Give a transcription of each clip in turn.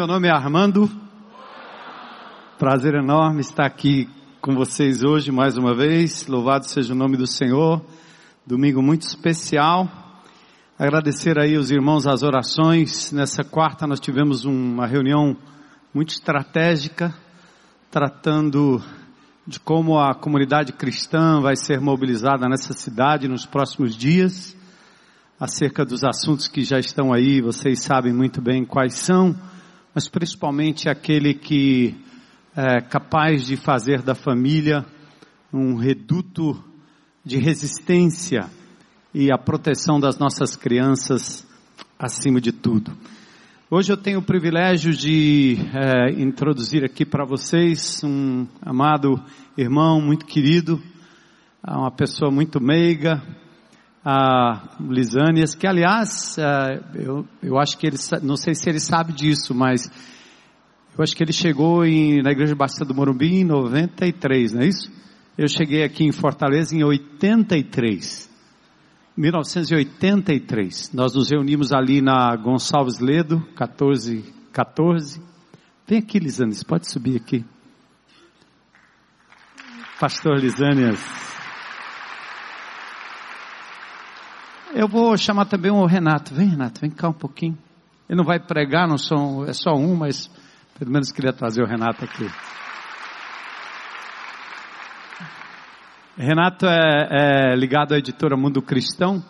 Meu nome é Armando. Prazer enorme estar aqui com vocês hoje mais uma vez. Louvado seja o nome do Senhor. Domingo muito especial. Agradecer aí os irmãos as orações. Nessa quarta nós tivemos uma reunião muito estratégica, tratando de como a comunidade cristã vai ser mobilizada nessa cidade nos próximos dias, acerca dos assuntos que já estão aí, vocês sabem muito bem quais são mas principalmente aquele que é capaz de fazer da família um reduto de resistência e a proteção das nossas crianças acima de tudo. Hoje eu tenho o privilégio de é, introduzir aqui para vocês um amado irmão muito querido, uma pessoa muito meiga, a Lisânias, que aliás, é, eu, eu acho que ele, não sei se ele sabe disso, mas eu acho que ele chegou em, na Igreja Batista do Morumbi em 93, não é isso? Eu cheguei aqui em Fortaleza em 83. 1983. Nós nos reunimos ali na Gonçalves Ledo, 14, 14. Vem aqui, Lisânias, pode subir aqui. Pastor Lisânias. Eu vou chamar também o Renato. Vem, Renato, vem cá um pouquinho. Ele não vai pregar, não são, é só um, mas pelo menos queria trazer o Renato aqui. Renato é, é ligado à editora Mundo Cristão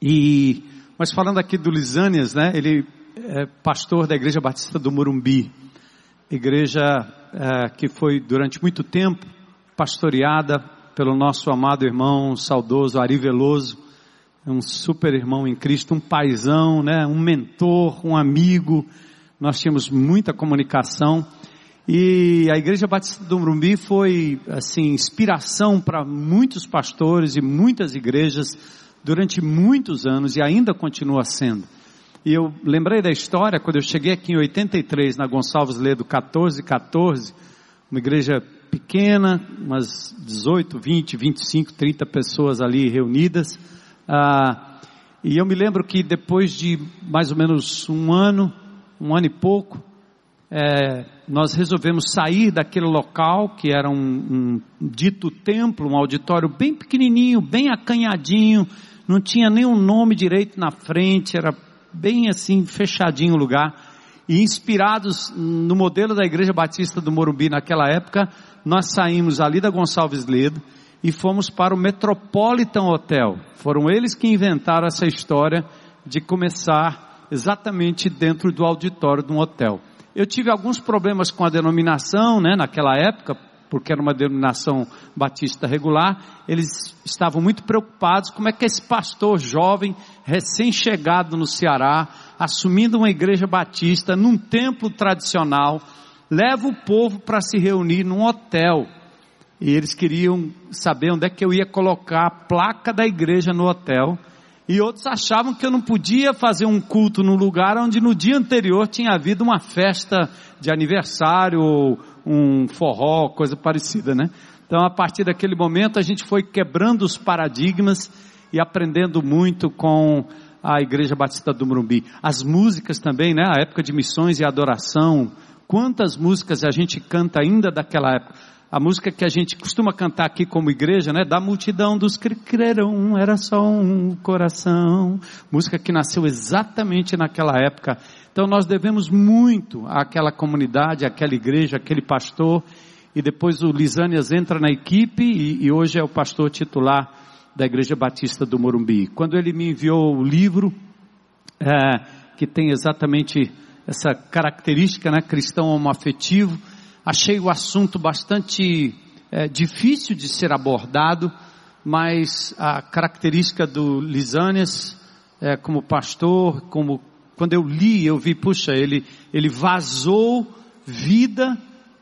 e, mas falando aqui do Lisânias, né? Ele é pastor da Igreja Batista do Morumbi, igreja é, que foi durante muito tempo pastoreada pelo nosso amado irmão saudoso Ari Veloso, é um super irmão em Cristo, um paizão, né? Um mentor, um amigo. Nós tínhamos muita comunicação e a Igreja Batista do Morumbi foi, assim, inspiração para muitos pastores e muitas igrejas durante muitos anos e ainda continua sendo. E eu lembrei da história quando eu cheguei aqui em 83 na Gonçalves Ledo 1414, uma igreja pequena, umas 18, 20, 25, 30 pessoas ali reunidas. Ah, e eu me lembro que depois de mais ou menos um ano, um ano e pouco, é, nós resolvemos sair daquele local que era um, um, dito templo, um auditório bem pequenininho, bem acanhadinho, não tinha nem um nome direito na frente, era bem assim fechadinho o lugar. E inspirados no modelo da Igreja Batista do Morumbi naquela época, nós saímos ali da Gonçalves Ledo e fomos para o Metropolitan Hotel. Foram eles que inventaram essa história de começar exatamente dentro do auditório de um hotel. Eu tive alguns problemas com a denominação, né, naquela época, porque era uma denominação batista regular. Eles estavam muito preocupados como é que esse pastor jovem, recém-chegado no Ceará, assumindo uma igreja batista num templo tradicional, leva o povo para se reunir num hotel e eles queriam saber onde é que eu ia colocar a placa da igreja no hotel. E outros achavam que eu não podia fazer um culto no lugar onde no dia anterior tinha havido uma festa de aniversário ou um forró, coisa parecida, né? Então, a partir daquele momento, a gente foi quebrando os paradigmas e aprendendo muito com a Igreja Batista do Morumbi. As músicas também, né? A época de missões e adoração. Quantas músicas a gente canta ainda daquela época? A música que a gente costuma cantar aqui como igreja, né? Da multidão dos que creram, era só um coração. Música que nasceu exatamente naquela época. Então nós devemos muito àquela comunidade, àquela igreja, àquele pastor. E depois o Lisânias entra na equipe e, e hoje é o pastor titular da Igreja Batista do Morumbi. Quando ele me enviou o livro, é, que tem exatamente essa característica, né? Cristão homoafetivo, afetivo Achei o assunto bastante é, difícil de ser abordado, mas a característica do Lisânias, é, como pastor, como quando eu li, eu vi, puxa, ele, ele vazou vida,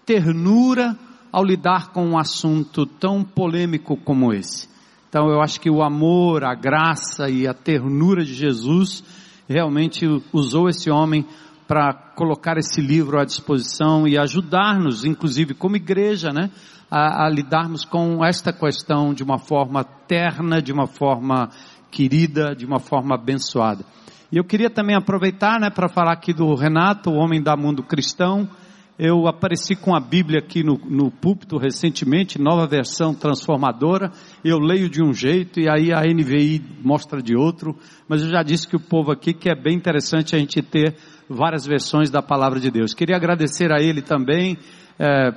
ternura ao lidar com um assunto tão polêmico como esse. Então eu acho que o amor, a graça e a ternura de Jesus realmente usou esse homem para colocar esse livro à disposição e ajudar-nos, inclusive como igreja, né, a, a, lidarmos com esta questão de uma forma terna, de uma forma querida, de uma forma abençoada. E eu queria também aproveitar, né, para falar aqui do Renato, o homem da mundo cristão. Eu apareci com a Bíblia aqui no, no púlpito recentemente, nova versão transformadora. Eu leio de um jeito e aí a NVI mostra de outro. Mas eu já disse que o povo aqui que é bem interessante a gente ter várias versões da palavra de Deus. Queria agradecer a ele também é,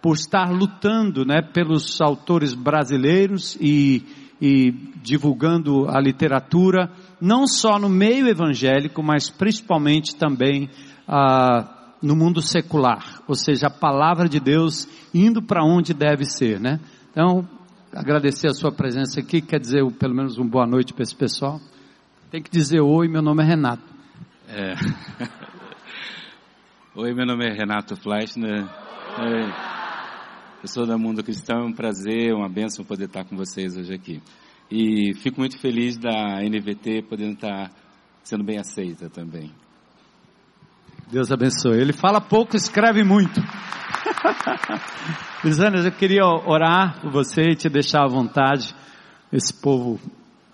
por estar lutando, né, pelos autores brasileiros e, e divulgando a literatura, não só no meio evangélico, mas principalmente também ah, no mundo secular, ou seja, a palavra de Deus indo para onde deve ser, né? Então, agradecer a sua presença aqui, quer dizer pelo menos uma boa noite para esse pessoal. Tem que dizer oi, meu nome é Renato. É. oi, meu nome é Renato Fleischner. Oi. Eu sou da Mundo Cristão, é um prazer, uma bênção poder estar com vocês hoje aqui. E fico muito feliz da NVT podendo estar sendo bem aceita também. Deus abençoe. Ele fala pouco, escreve muito. Lisânia, eu queria orar por você e te deixar à vontade. Esse povo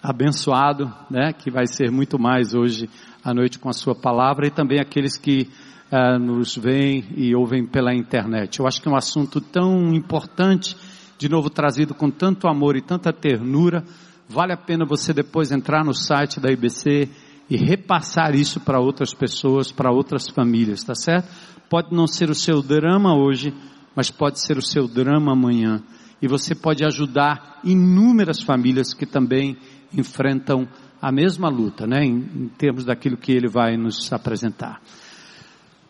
abençoado, né, que vai ser muito mais hoje à noite com a sua palavra e também aqueles que uh, nos veem e ouvem pela internet. Eu acho que é um assunto tão importante, de novo trazido com tanto amor e tanta ternura. Vale a pena você depois entrar no site da IBC e repassar isso para outras pessoas, para outras famílias, tá certo? Pode não ser o seu drama hoje, mas pode ser o seu drama amanhã. E você pode ajudar inúmeras famílias que também enfrentam a mesma luta, né? Em, em termos daquilo que ele vai nos apresentar.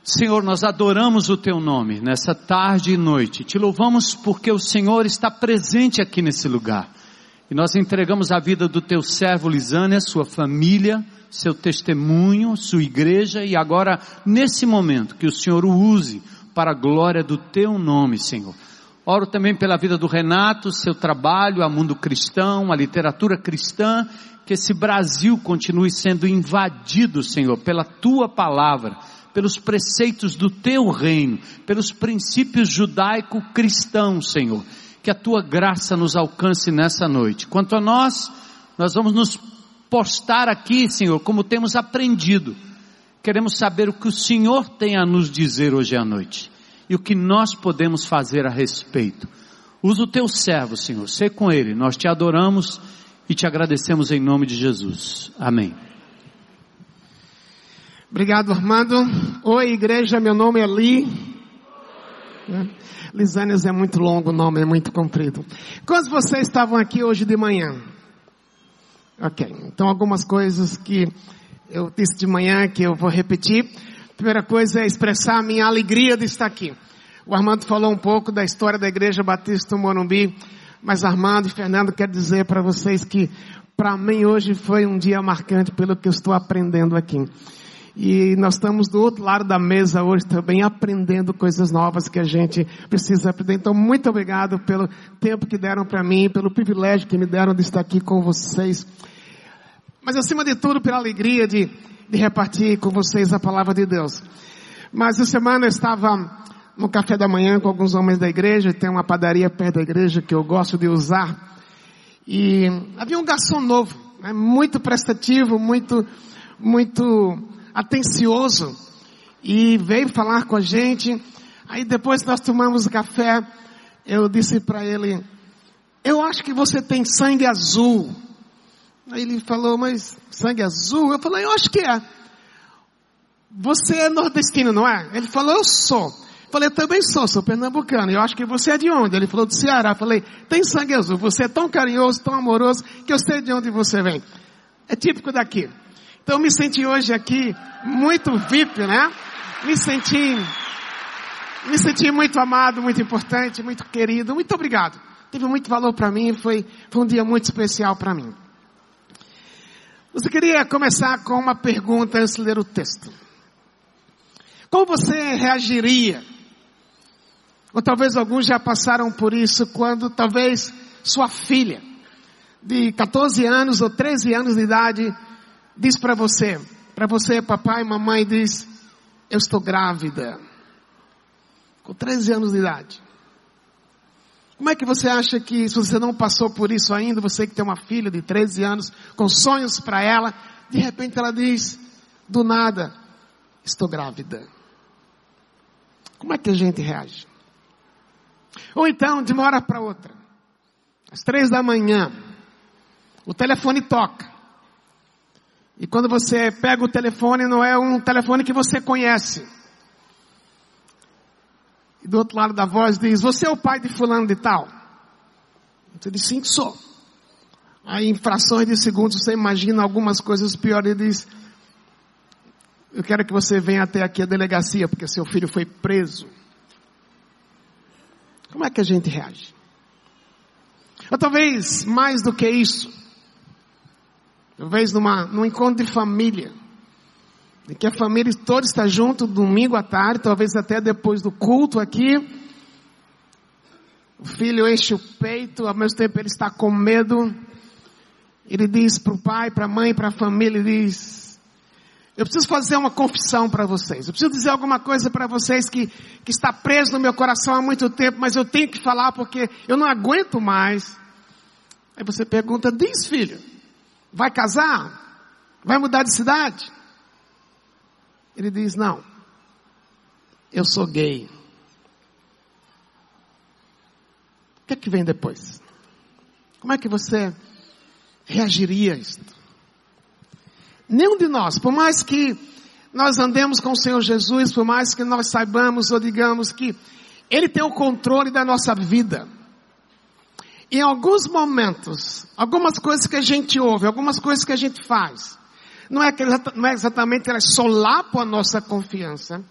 Senhor, nós adoramos o teu nome nessa tarde e noite. Te louvamos porque o Senhor está presente aqui nesse lugar. E nós entregamos a vida do teu servo Lisânia, sua família, seu testemunho, sua igreja e agora, nesse momento, que o Senhor o use para a glória do teu nome, Senhor. Oro também pela vida do Renato, seu trabalho, a mundo cristão, a literatura cristã, que esse Brasil continue sendo invadido, Senhor, pela tua palavra, pelos preceitos do teu reino, pelos princípios judaico-cristãos, Senhor. Que a tua graça nos alcance nessa noite. Quanto a nós, nós vamos nos postar aqui, Senhor, como temos aprendido. Queremos saber o que o Senhor tem a nos dizer hoje à noite e o que nós podemos fazer a respeito. Usa o teu servo, Senhor, ser com ele. Nós te adoramos e te agradecemos em nome de Jesus. Amém. Obrigado, Armando. Oi, igreja, meu nome é Li. Lisânias é muito longo o nome, é muito comprido. Quantos vocês estavam aqui hoje de manhã? Ok, então algumas coisas que eu disse de manhã que eu vou repetir. Primeira coisa é expressar a minha alegria de estar aqui. O Armando falou um pouco da história da Igreja Batista do Morumbi, mas Armando e Fernando quer dizer para vocês que para mim hoje foi um dia marcante pelo que eu estou aprendendo aqui. E nós estamos do outro lado da mesa hoje também aprendendo coisas novas que a gente precisa aprender. Então, muito obrigado pelo tempo que deram para mim, pelo privilégio que me deram de estar aqui com vocês. Mas, acima de tudo, pela alegria de, de repartir com vocês a palavra de Deus. Mas, essa semana eu estava no café da manhã com alguns homens da igreja, tem uma padaria perto da igreja que eu gosto de usar. E havia um garçom novo, né, muito prestativo, muito, muito atencioso e veio falar com a gente. Aí depois que nós tomamos café, eu disse para ele, eu acho que você tem sangue azul. Aí ele falou, mas sangue azul? Eu falei, eu acho que é. Você é nordestino, não é? Ele falou, eu sou. Eu falei, também sou, sou pernambucano. Eu acho que você é de onde? Ele falou, do Ceará. Eu falei, tem sangue azul. Você é tão carinhoso, tão amoroso, que eu sei de onde você vem. É típico daqui. Então me senti hoje aqui muito VIP, né? Me senti, me senti muito amado, muito importante, muito querido. Muito obrigado. Teve muito valor para mim, foi, foi um dia muito especial para mim. Você queria começar com uma pergunta antes de ler o texto. Como você reagiria? Ou talvez alguns já passaram por isso quando talvez sua filha de 14 anos ou 13 anos de idade diz para você, para você, papai e mamãe, diz, eu estou grávida. Com 13 anos de idade. Como é que você acha que, se você não passou por isso ainda, você que tem uma filha de 13 anos, com sonhos para ela, de repente ela diz, do nada, estou grávida. Como é que a gente reage? Ou então, de uma hora para outra, às três da manhã, o telefone toca. E quando você pega o telefone, não é um telefone que você conhece. E do outro lado da voz diz: Você é o pai de fulano de tal? Você diz: Sim, sou. Aí, em frações de segundos, você imagina algumas coisas piores e diz: Eu quero que você venha até aqui a delegacia, porque seu filho foi preso. Como é que a gente reage? Ou talvez mais do que isso, talvez numa, num encontro de família, que a família toda está junto domingo à tarde, talvez até depois do culto aqui. O filho enche o peito, ao mesmo tempo ele está com medo. Ele diz para o pai, para a mãe, para a família, ele diz, eu preciso fazer uma confissão para vocês. Eu preciso dizer alguma coisa para vocês que, que está preso no meu coração há muito tempo, mas eu tenho que falar porque eu não aguento mais. Aí você pergunta, diz filho, vai casar? Vai mudar de cidade? Ele diz: Não, eu sou gay. O que é que vem depois? Como é que você reagiria a isto? Nenhum de nós, por mais que nós andemos com o Senhor Jesus, por mais que nós saibamos ou digamos que Ele tem o controle da nossa vida, em alguns momentos, algumas coisas que a gente ouve, algumas coisas que a gente faz, não é, que, não é exatamente elas solapam a nossa confiança,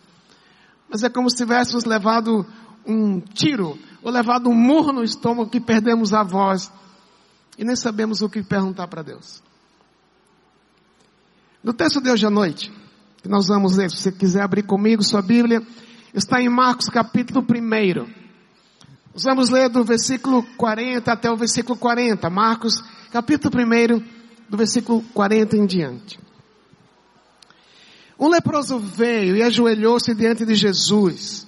mas é como se tivéssemos levado um tiro, ou levado um murro no estômago que perdemos a voz e nem sabemos o que perguntar para Deus. No texto de hoje à noite, que nós vamos ler, se você quiser abrir comigo sua Bíblia, está em Marcos capítulo 1. Nós vamos ler do versículo 40 até o versículo 40. Marcos capítulo 1, do versículo 40 em diante. Um leproso veio e ajoelhou-se diante de Jesus,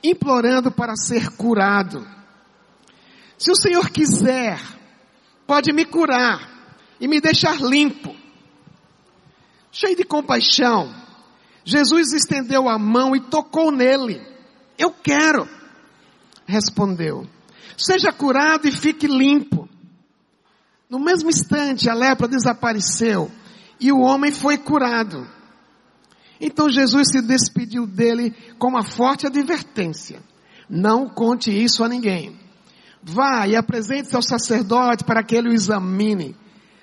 implorando para ser curado. Se o Senhor quiser, pode me curar e me deixar limpo. Cheio de compaixão, Jesus estendeu a mão e tocou nele. Eu quero, respondeu. Seja curado e fique limpo. No mesmo instante, a lepra desapareceu e o homem foi curado. Então Jesus se despediu dele com uma forte advertência. Não conte isso a ninguém. Vá e apresente-se ao sacerdote para que ele o examine.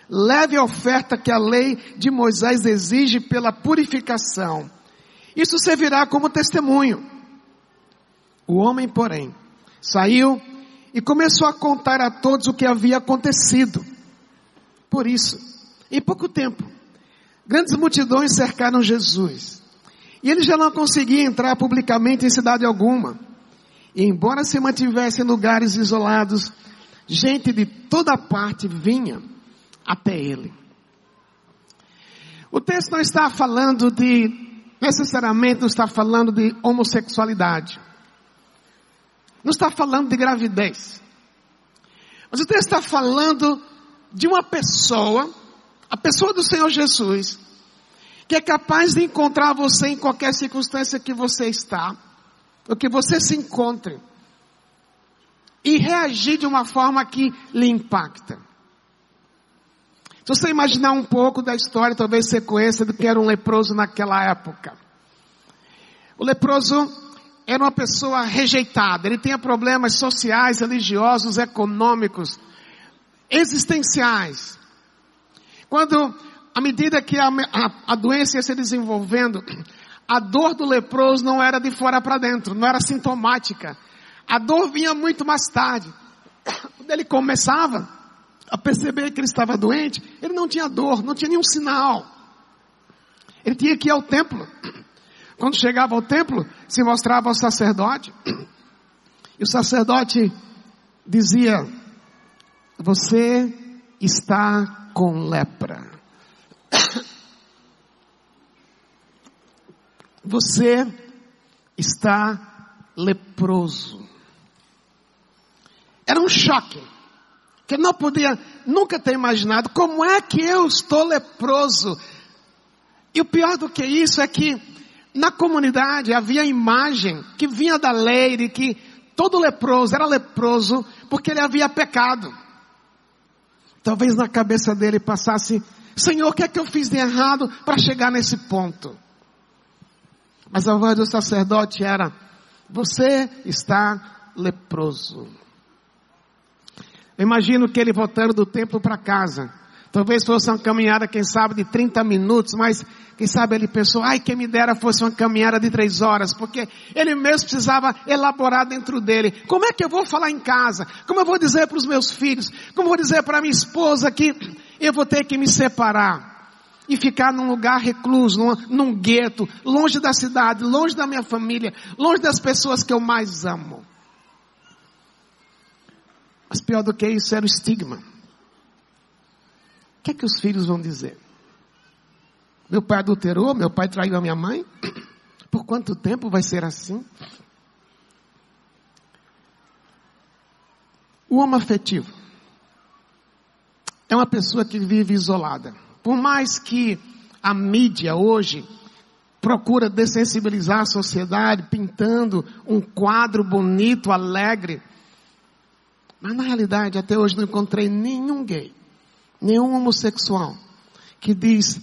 Leve a oferta que a lei de Moisés exige pela purificação. Isso servirá como testemunho. O homem, porém, saiu e começou a contar a todos o que havia acontecido. Por isso, em pouco tempo, Grandes multidões cercaram Jesus. E ele já não conseguia entrar publicamente em cidade alguma. E embora se mantivesse em lugares isolados, gente de toda parte vinha até ele. O texto não está falando de, necessariamente não está falando de homossexualidade. Não está falando de gravidez. Mas o texto está falando de uma pessoa a pessoa do Senhor Jesus, que é capaz de encontrar você em qualquer circunstância que você está, ou que você se encontre, e reagir de uma forma que lhe impacta. Se você imaginar um pouco da história, talvez você conheça do que era um leproso naquela época. O leproso era uma pessoa rejeitada, ele tinha problemas sociais, religiosos, econômicos, existenciais. Quando, à medida que a, a, a doença ia se desenvolvendo, a dor do leproso não era de fora para dentro, não era sintomática. A dor vinha muito mais tarde. Quando ele começava a perceber que ele estava doente, ele não tinha dor, não tinha nenhum sinal. Ele tinha que ir ao templo. Quando chegava ao templo, se mostrava ao sacerdote. E o sacerdote dizia: Você está com lepra. Você está leproso. Era um choque. Que não podia nunca ter imaginado como é que eu estou leproso. E o pior do que isso é que na comunidade havia a imagem que vinha da lei de que todo leproso era leproso porque ele havia pecado. Talvez na cabeça dele passasse, Senhor, o que é que eu fiz de errado para chegar nesse ponto? Mas a voz do sacerdote era, você está leproso. Eu imagino que ele voltando do templo para casa. Talvez fosse uma caminhada, quem sabe, de 30 minutos, mas quem sabe ele pensou, ai, quem me dera fosse uma caminhada de três horas, porque ele mesmo precisava elaborar dentro dele. Como é que eu vou falar em casa? Como eu vou dizer para os meus filhos? Como eu vou dizer para minha esposa que eu vou ter que me separar? E ficar num lugar recluso, num, num gueto, longe da cidade, longe da minha família, longe das pessoas que eu mais amo. Mas pior do que isso era o estigma. O que é que os filhos vão dizer? Meu pai adulterou, meu pai traiu a minha mãe? Por quanto tempo vai ser assim? O homem afetivo é uma pessoa que vive isolada. Por mais que a mídia hoje procura dessensibilizar a sociedade, pintando um quadro bonito, alegre, mas na realidade até hoje não encontrei nenhum gay nenhum homossexual que diz,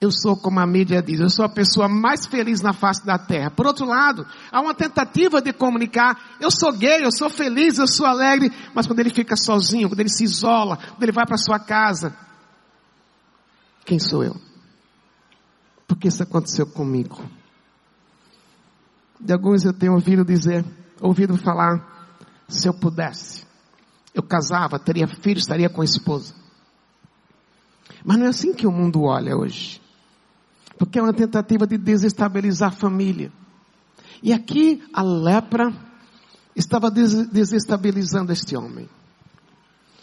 eu sou como a mídia diz, eu sou a pessoa mais feliz na face da terra. Por outro lado, há uma tentativa de comunicar, eu sou gay, eu sou feliz, eu sou alegre, mas quando ele fica sozinho, quando ele se isola, quando ele vai para sua casa, quem sou eu? Porque isso aconteceu comigo. De alguns eu tenho ouvido dizer, ouvido falar, se eu pudesse, eu casava, teria filhos, estaria com a esposa. Mas não é assim que o mundo olha hoje. Porque é uma tentativa de desestabilizar a família. E aqui a lepra estava desestabilizando este homem.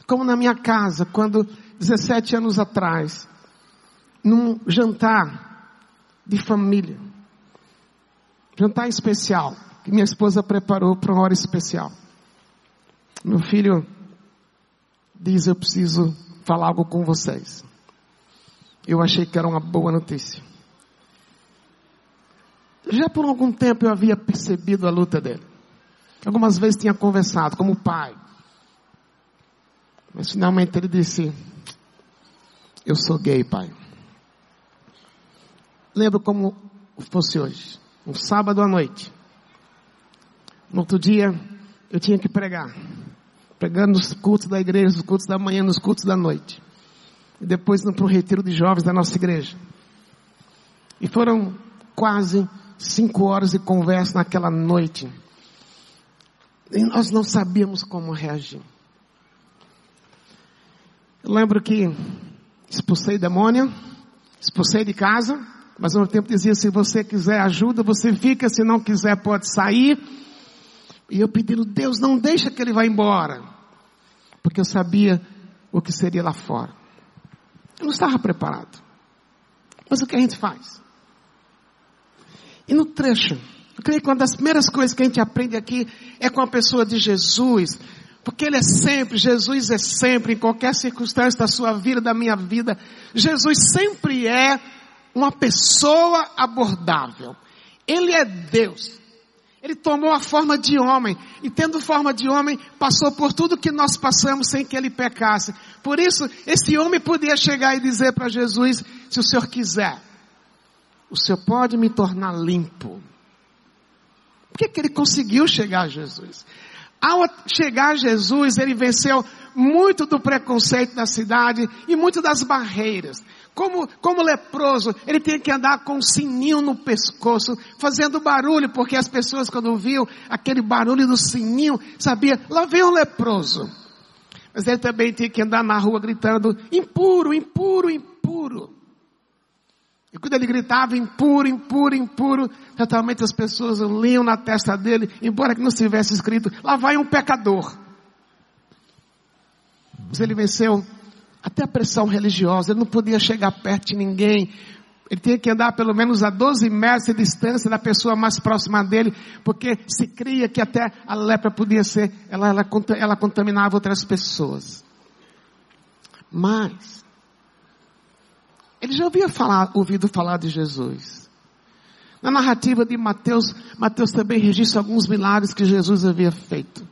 Como na minha casa, quando 17 anos atrás, num jantar de família, jantar especial, que minha esposa preparou para uma hora especial. Meu filho diz: Eu preciso falar algo com vocês eu achei que era uma boa notícia. Já por algum tempo eu havia percebido a luta dele. Algumas vezes tinha conversado como pai. Mas finalmente ele disse: Eu sou gay, pai. Lembro como fosse hoje. Um sábado à noite. No outro dia, eu tinha que pregar. Pregando nos cultos da igreja, nos cultos da manhã, nos cultos da noite e depois para o retiro de jovens da nossa igreja. E foram quase cinco horas de conversa naquela noite. E nós não sabíamos como reagir. Eu lembro que expulsei demônio, expulsei de casa, mas ao mesmo tempo dizia, se você quiser ajuda, você fica, se não quiser pode sair. E eu pedindo, Deus, não deixa que ele vá embora. Porque eu sabia o que seria lá fora. Eu não estava preparado. Mas o que a gente faz? E no trecho, eu creio que uma das primeiras coisas que a gente aprende aqui é com a pessoa de Jesus, porque Ele é sempre, Jesus é sempre, em qualquer circunstância da sua vida, da minha vida, Jesus sempre é uma pessoa abordável. Ele é Deus. Ele tomou a forma de homem e tendo forma de homem passou por tudo que nós passamos sem que ele pecasse. Por isso, esse homem podia chegar e dizer para Jesus, se o Senhor quiser, o Senhor pode me tornar limpo. Por que, que ele conseguiu chegar a Jesus? Ao chegar Jesus, ele venceu muito do preconceito da cidade e muito das barreiras. Como, como leproso, ele tinha que andar com um sininho no pescoço, fazendo barulho, porque as pessoas quando viam aquele barulho do sininho, sabia, lá vem um leproso. Mas ele também tinha que andar na rua gritando, impuro, impuro, impuro. E quando ele gritava impuro, impuro, impuro, totalmente as pessoas liam na testa dele, embora que não tivesse escrito, lá vai um pecador. Mas ele venceu até a pressão religiosa, ele não podia chegar perto de ninguém. Ele tinha que andar pelo menos a 12 metros de distância da pessoa mais próxima dele, porque se cria que até a lepra podia ser, ela, ela, ela contaminava outras pessoas. Mas, Ele já havia falar, ouvido falar de Jesus. Na narrativa de Mateus, Mateus também registra alguns milagres que Jesus havia feito.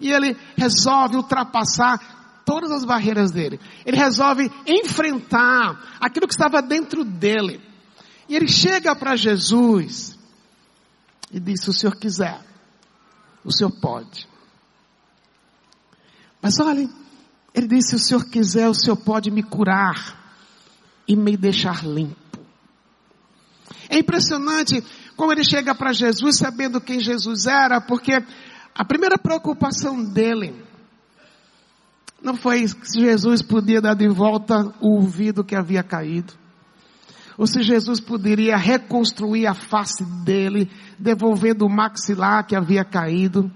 E ele resolve ultrapassar todas as barreiras dele. Ele resolve enfrentar aquilo que estava dentro dele. E ele chega para Jesus e diz: Se o senhor quiser, o senhor pode. Mas olhe, ele disse: Se o senhor quiser, o senhor pode me curar e me deixar limpo. É impressionante como ele chega para Jesus sabendo quem Jesus era, porque a primeira preocupação dele não foi se Jesus podia dar de volta o ouvido que havia caído, ou se Jesus poderia reconstruir a face dele, devolvendo o maxilar que havia caído.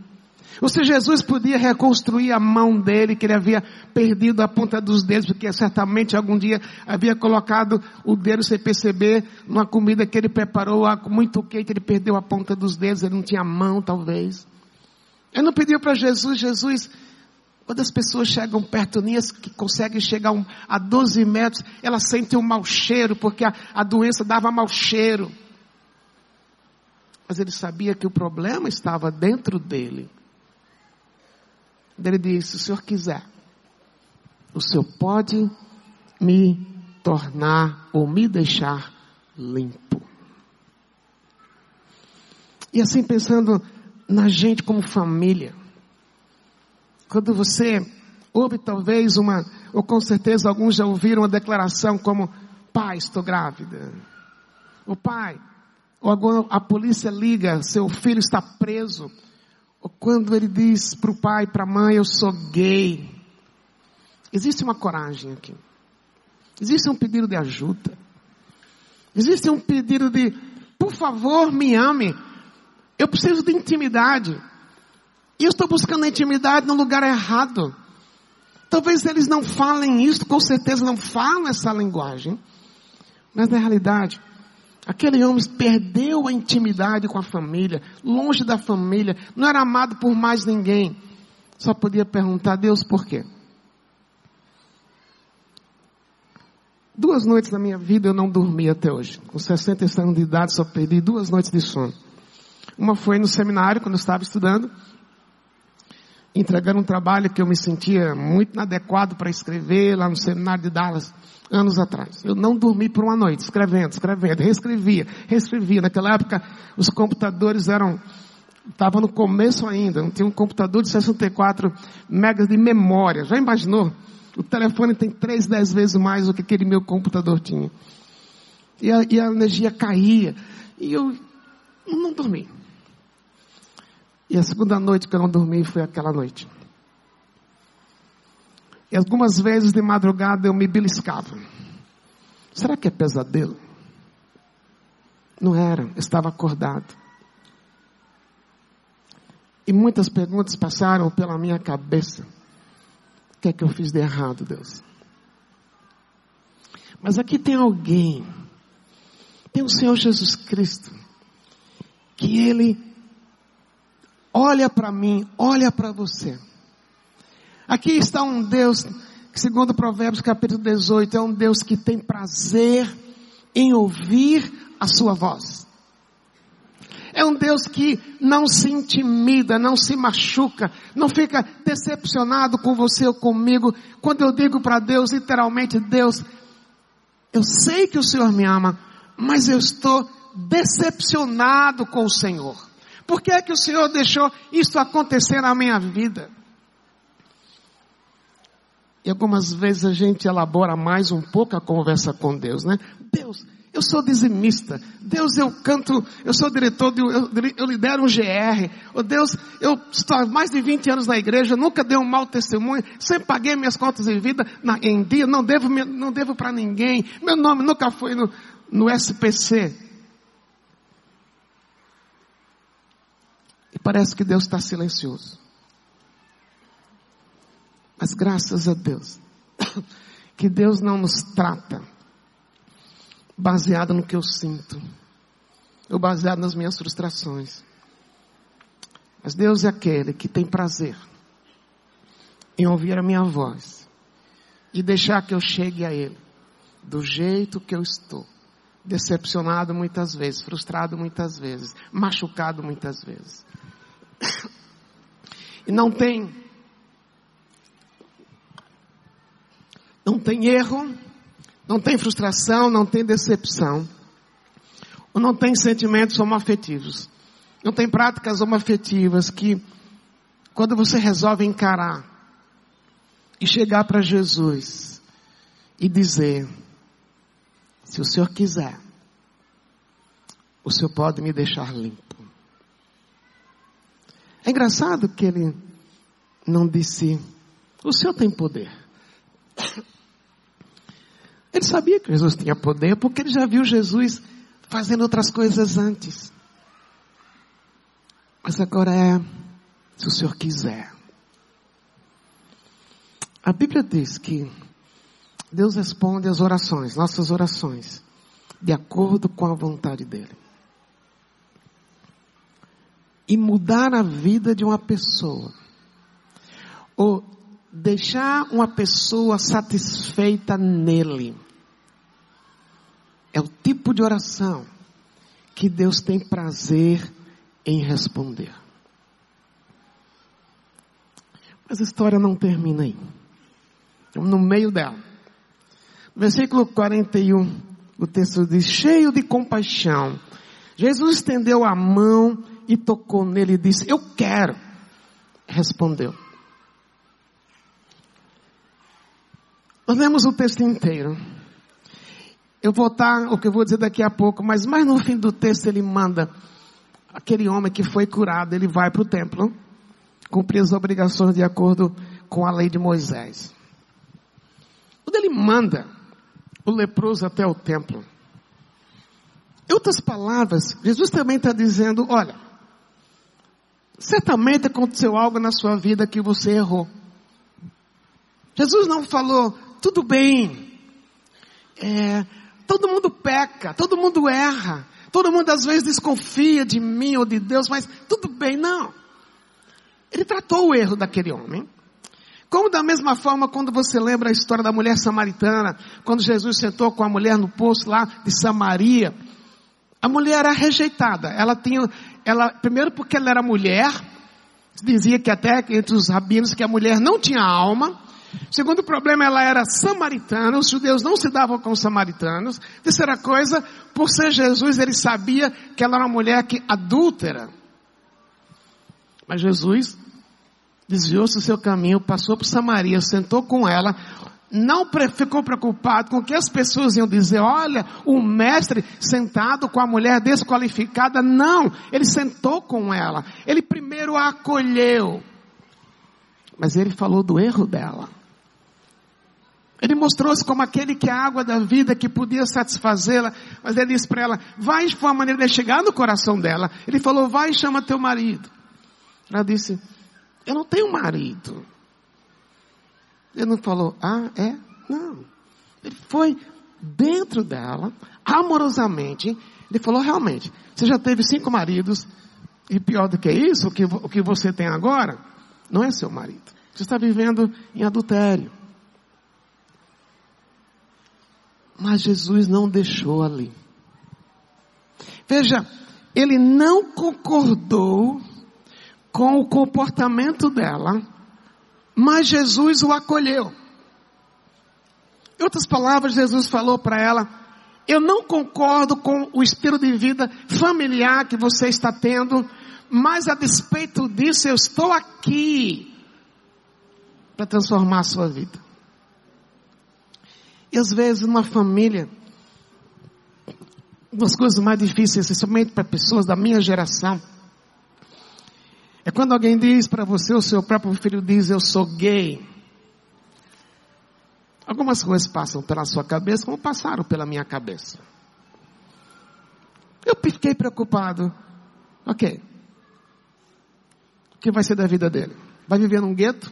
Ou se Jesus podia reconstruir a mão dele, que ele havia perdido a ponta dos dedos, porque certamente algum dia havia colocado o dedo sem perceber numa comida que ele preparou muito quente, ele perdeu a ponta dos dedos, ele não tinha mão talvez. Ele não pediu para Jesus, Jesus, quando as pessoas chegam perto nisso, que conseguem chegar a 12 metros, elas sentem um mau cheiro, porque a, a doença dava mau cheiro. Mas ele sabia que o problema estava dentro dele. Ele disse: se o senhor quiser, o senhor pode me tornar ou me deixar limpo. E assim pensando na gente como família. Quando você ouve talvez uma, ou com certeza alguns já ouviram uma declaração como, pai, estou grávida. O pai, ou agora a polícia liga, seu filho está preso quando ele diz para o pai, para a mãe, eu sou gay. Existe uma coragem aqui. Existe um pedido de ajuda. Existe um pedido de, por favor, me ame. Eu preciso de intimidade. E eu estou buscando intimidade no lugar errado. Talvez eles não falem isso, com certeza não falam essa linguagem. Mas na realidade, Aquele homem perdeu a intimidade com a família, longe da família, não era amado por mais ninguém. Só podia perguntar a Deus por quê. Duas noites na minha vida eu não dormi até hoje. Com 66 anos de idade só perdi duas noites de sono. Uma foi no seminário, quando eu estava estudando, entregando um trabalho que eu me sentia muito inadequado para escrever lá no seminário de Dallas anos atrás. Eu não dormi por uma noite, escrevendo, escrevendo, reescrevia, reescrevia. Naquela época, os computadores eram, estava no começo ainda, não tinha um computador de 64 megas de memória. Já imaginou? O telefone tem três, dez vezes mais do que aquele meu computador tinha. E a, e a energia caía. E eu não dormi. E a segunda noite que eu não dormi foi aquela noite. E algumas vezes de madrugada eu me beliscava. Será que é pesadelo? Não era, eu estava acordado. E muitas perguntas passaram pela minha cabeça. O que é que eu fiz de errado, Deus? Mas aqui tem alguém, tem o Senhor Jesus Cristo, que Ele olha para mim, olha para você Aqui está um Deus, que segundo Provérbios capítulo 18, é um Deus que tem prazer em ouvir a sua voz. É um Deus que não se intimida, não se machuca, não fica decepcionado com você ou comigo. Quando eu digo para Deus, literalmente, Deus, eu sei que o Senhor me ama, mas eu estou decepcionado com o Senhor. Por que é que o Senhor deixou isso acontecer na minha vida? E algumas vezes a gente elabora mais um pouco a conversa com Deus, né? Deus, eu sou dizimista. Deus, eu canto, eu sou diretor, de, eu, eu lidero um GR. Oh, Deus, eu estou há mais de 20 anos na igreja, nunca dei um mau testemunho, sempre paguei minhas contas em vida na, em dia, não devo, não devo para ninguém. Meu nome nunca foi no, no SPC. Parece que Deus está silencioso. Mas graças a Deus, que Deus não nos trata baseado no que eu sinto, ou baseado nas minhas frustrações. Mas Deus é aquele que tem prazer em ouvir a minha voz e deixar que eu chegue a Ele do jeito que eu estou. Decepcionado muitas vezes, frustrado muitas vezes, machucado muitas vezes. E não tem. Não tem erro, não tem frustração, não tem decepção, ou não tem sentimentos homoafetivos, não tem práticas homoafetivas que, quando você resolve encarar e chegar para Jesus e dizer, se o Senhor quiser, o Senhor pode me deixar limpo. É engraçado que ele não disse, o Senhor tem poder. Ele sabia que Jesus tinha poder porque ele já viu Jesus fazendo outras coisas antes. Mas agora é, se o Senhor quiser. A Bíblia diz que Deus responde às orações, nossas orações, de acordo com a vontade dEle. E mudar a vida de uma pessoa, ou deixar uma pessoa satisfeita nele, é o tipo de oração que Deus tem prazer em responder. Mas a história não termina aí. Estamos no meio dela. Versículo 41, o texto diz: cheio de compaixão, Jesus estendeu a mão e tocou nele e disse: Eu quero. Respondeu. Nós lemos o texto inteiro. Eu vou estar, o que eu vou dizer daqui a pouco, mas mais no fim do texto ele manda aquele homem que foi curado, ele vai para o templo, cumprir as obrigações de acordo com a lei de Moisés. Quando ele manda o leproso até o templo, em outras palavras, Jesus também está dizendo, olha, certamente aconteceu algo na sua vida que você errou. Jesus não falou, tudo bem, é, Todo mundo peca, todo mundo erra, todo mundo às vezes desconfia de mim ou de Deus, mas tudo bem, não. Ele tratou o erro daquele homem. Como da mesma forma quando você lembra a história da mulher samaritana, quando Jesus sentou com a mulher no poço lá de Samaria, a mulher era rejeitada. Ela tinha, ela, primeiro porque ela era mulher, dizia que até entre os rabinos que a mulher não tinha alma, Segundo problema, ela era samaritana, os judeus não se davam com os samaritanos. Terceira coisa, por ser Jesus, ele sabia que ela era uma mulher que adúltera. Mas Jesus desviou-se do seu caminho, passou por Samaria, sentou com ela, não ficou preocupado com o que as pessoas iam dizer, olha, o mestre sentado com a mulher desqualificada, não, ele sentou com ela, ele primeiro a acolheu, mas ele falou do erro dela. Ele mostrou-se como aquele que é a água da vida que podia satisfazê-la, mas ele disse para ela, vai, foi a maneira de chegar no coração dela. Ele falou, vai e chama teu marido. Ela disse, eu não tenho marido. Ele não falou, ah, é? Não. Ele foi dentro dela, amorosamente, ele falou, realmente, você já teve cinco maridos, e pior do que isso, o que, o que você tem agora, não é seu marido. Você está vivendo em adultério. Mas Jesus não deixou ali. Veja, ele não concordou com o comportamento dela, mas Jesus o acolheu. Em outras palavras, Jesus falou para ela: Eu não concordo com o estilo de vida familiar que você está tendo, mas a despeito disso, eu estou aqui para transformar a sua vida. E às vezes numa família, uma das coisas mais difíceis, especialmente para pessoas da minha geração, é quando alguém diz para você, o seu próprio filho diz, eu sou gay. Algumas coisas passam pela sua cabeça, como passaram pela minha cabeça. Eu fiquei preocupado. Ok. O que vai ser da vida dele? Vai viver num gueto?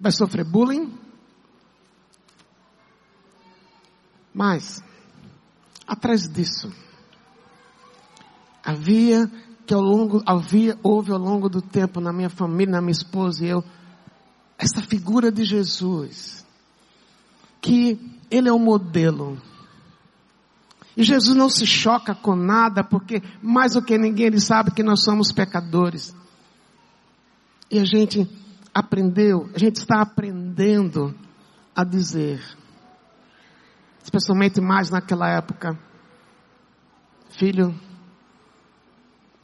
Vai sofrer bullying? Mas, atrás disso, havia que ao longo, havia, houve ao longo do tempo na minha família, na minha esposa e eu, essa figura de Jesus, que ele é o modelo. E Jesus não se choca com nada, porque mais do que ninguém ele sabe que nós somos pecadores. E a gente aprendeu, a gente está aprendendo a dizer, especialmente mais naquela época, filho,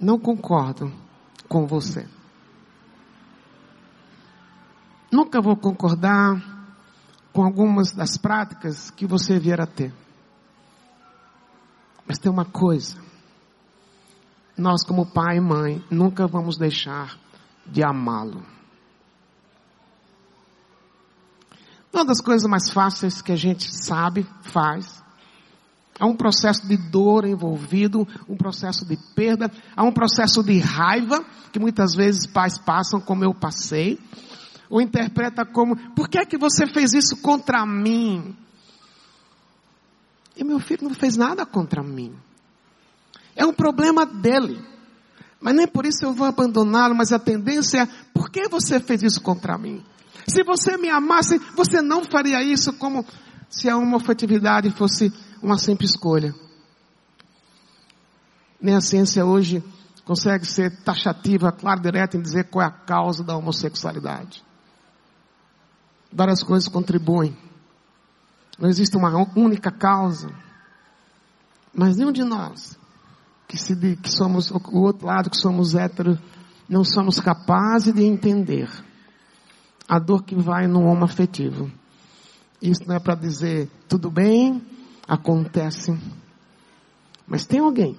não concordo com você. Nunca vou concordar com algumas das práticas que você vier a ter. Mas tem uma coisa. Nós, como pai e mãe, nunca vamos deixar de amá-lo. Uma das coisas mais fáceis que a gente sabe, faz, há um processo de dor envolvido, um processo de perda, há um processo de raiva, que muitas vezes pais passam como eu passei, ou interpreta como, por que é que você fez isso contra mim? E meu filho não fez nada contra mim. É um problema dele. Mas nem por isso eu vou abandoná-lo, mas a tendência é, por que você fez isso contra mim? Se você me amasse, você não faria isso como se a homofetividade fosse uma simples escolha. Nem a ciência hoje consegue ser taxativa, clara, direta em dizer qual é a causa da homossexualidade. Várias coisas contribuem. Não existe uma única causa. Mas nenhum de nós, que, se, que somos o outro lado, que somos héteros, não somos capazes de entender a dor que vai no homo afetivo. Isso não é para dizer, tudo bem, acontece. Mas tem alguém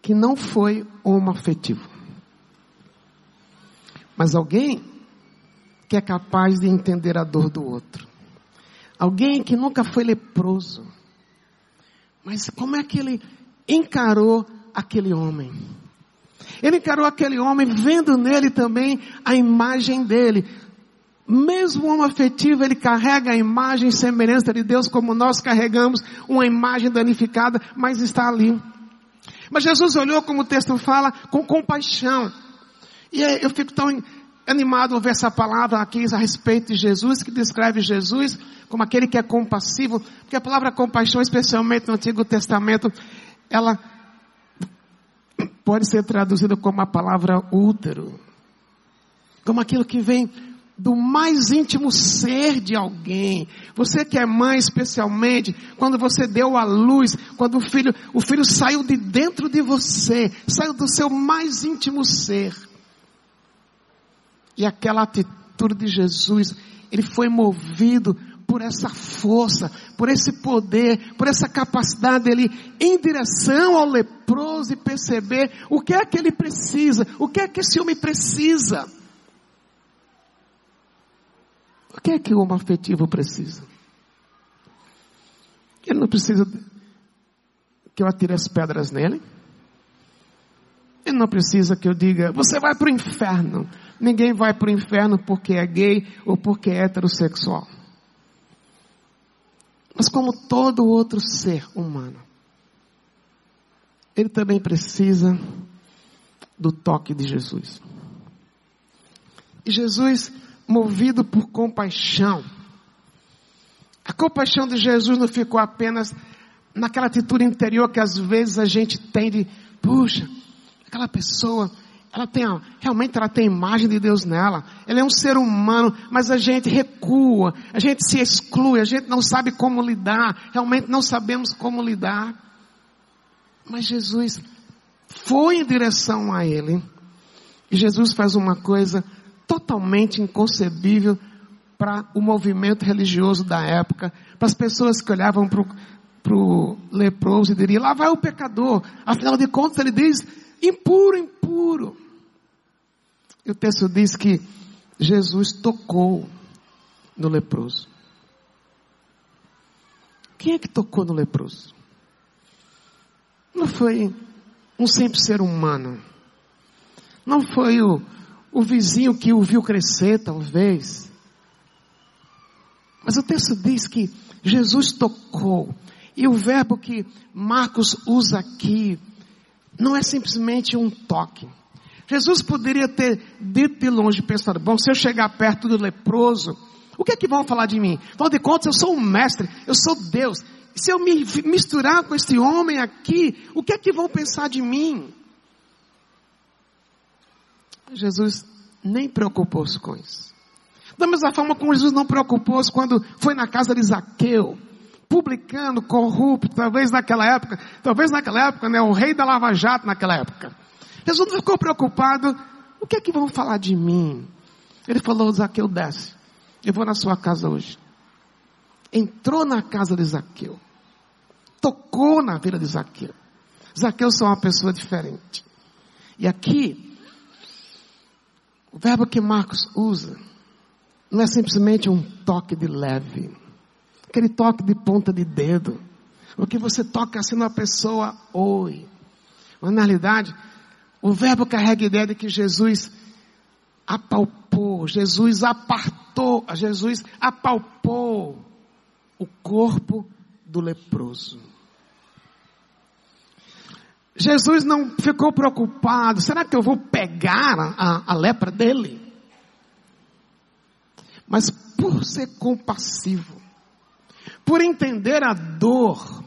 que não foi homo afetivo. Mas alguém que é capaz de entender a dor do outro. Alguém que nunca foi leproso. Mas como é que ele encarou aquele homem? Ele encarou aquele homem vendo nele também a imagem dele. Mesmo o homem afetivo, ele carrega a imagem e semelhança de Deus como nós carregamos uma imagem danificada, mas está ali. Mas Jesus olhou, como o texto fala, com compaixão. E eu fico tão animado ao ver essa palavra aqui a respeito de Jesus, que descreve Jesus como aquele que é compassivo, porque a palavra compaixão, especialmente no Antigo Testamento, ela pode ser traduzida como a palavra útero, como aquilo que vem do mais íntimo ser de alguém. Você que é mãe, especialmente, quando você deu a luz, quando o filho, o filho saiu de dentro de você, saiu do seu mais íntimo ser. E aquela atitude de Jesus, ele foi movido por essa força, por esse poder, por essa capacidade dele em direção ao leproso e perceber o que é que ele precisa, o que é que esse homem precisa. O que é que o homem afetivo precisa? Ele não precisa que eu atire as pedras nele. Ele não precisa que eu diga, você vai para o inferno. Ninguém vai para o inferno porque é gay ou porque é heterossexual. Mas como todo outro ser humano, ele também precisa do toque de Jesus. E Jesus, movido por compaixão, a compaixão de Jesus não ficou apenas naquela atitude interior que às vezes a gente tem de, puxa, aquela pessoa ela tem, realmente ela tem a imagem de Deus nela. Ela é um ser humano, mas a gente recua, a gente se exclui, a gente não sabe como lidar, realmente não sabemos como lidar. Mas Jesus foi em direção a ele. E Jesus faz uma coisa totalmente inconcebível para o movimento religioso da época, para as pessoas que olhavam para o leproso e diriam, lá vai o pecador. Afinal de contas ele diz, impuro, impuro. E o texto diz que Jesus tocou no leproso. Quem é que tocou no leproso? Não foi um simples ser humano. Não foi o, o vizinho que o viu crescer, talvez. Mas o texto diz que Jesus tocou. E o verbo que Marcos usa aqui não é simplesmente um toque. Jesus poderia ter dito de longe, pensando, bom, se eu chegar perto do leproso, O que é que vão falar de mim? Afinal de contas, eu sou um mestre, eu sou Deus. Se eu me misturar com esse homem aqui, o que é que vão pensar de mim? Jesus nem preocupou-se com isso. Da mesma forma como Jesus não preocupou-se quando foi na casa de Zaqueu, publicano, corrupto, talvez naquela época, talvez naquela época, né, o rei da Lava Jato naquela época. Jesus não ficou preocupado, o que é que vão falar de mim? Ele falou, Zaqueu desce, eu vou na sua casa hoje. Entrou na casa de Zaqueu, tocou na vida de Zaqueu. Zaqueu é uma pessoa diferente. E aqui, o verbo que Marcos usa, não é simplesmente um toque de leve, aquele toque de ponta de dedo, o que você toca assim numa pessoa, oi. Mas na realidade, o verbo carrega a ideia de que Jesus apalpou, Jesus apartou, Jesus apalpou o corpo do leproso. Jesus não ficou preocupado, será que eu vou pegar a, a lepra dele? Mas por ser compassivo, por entender a dor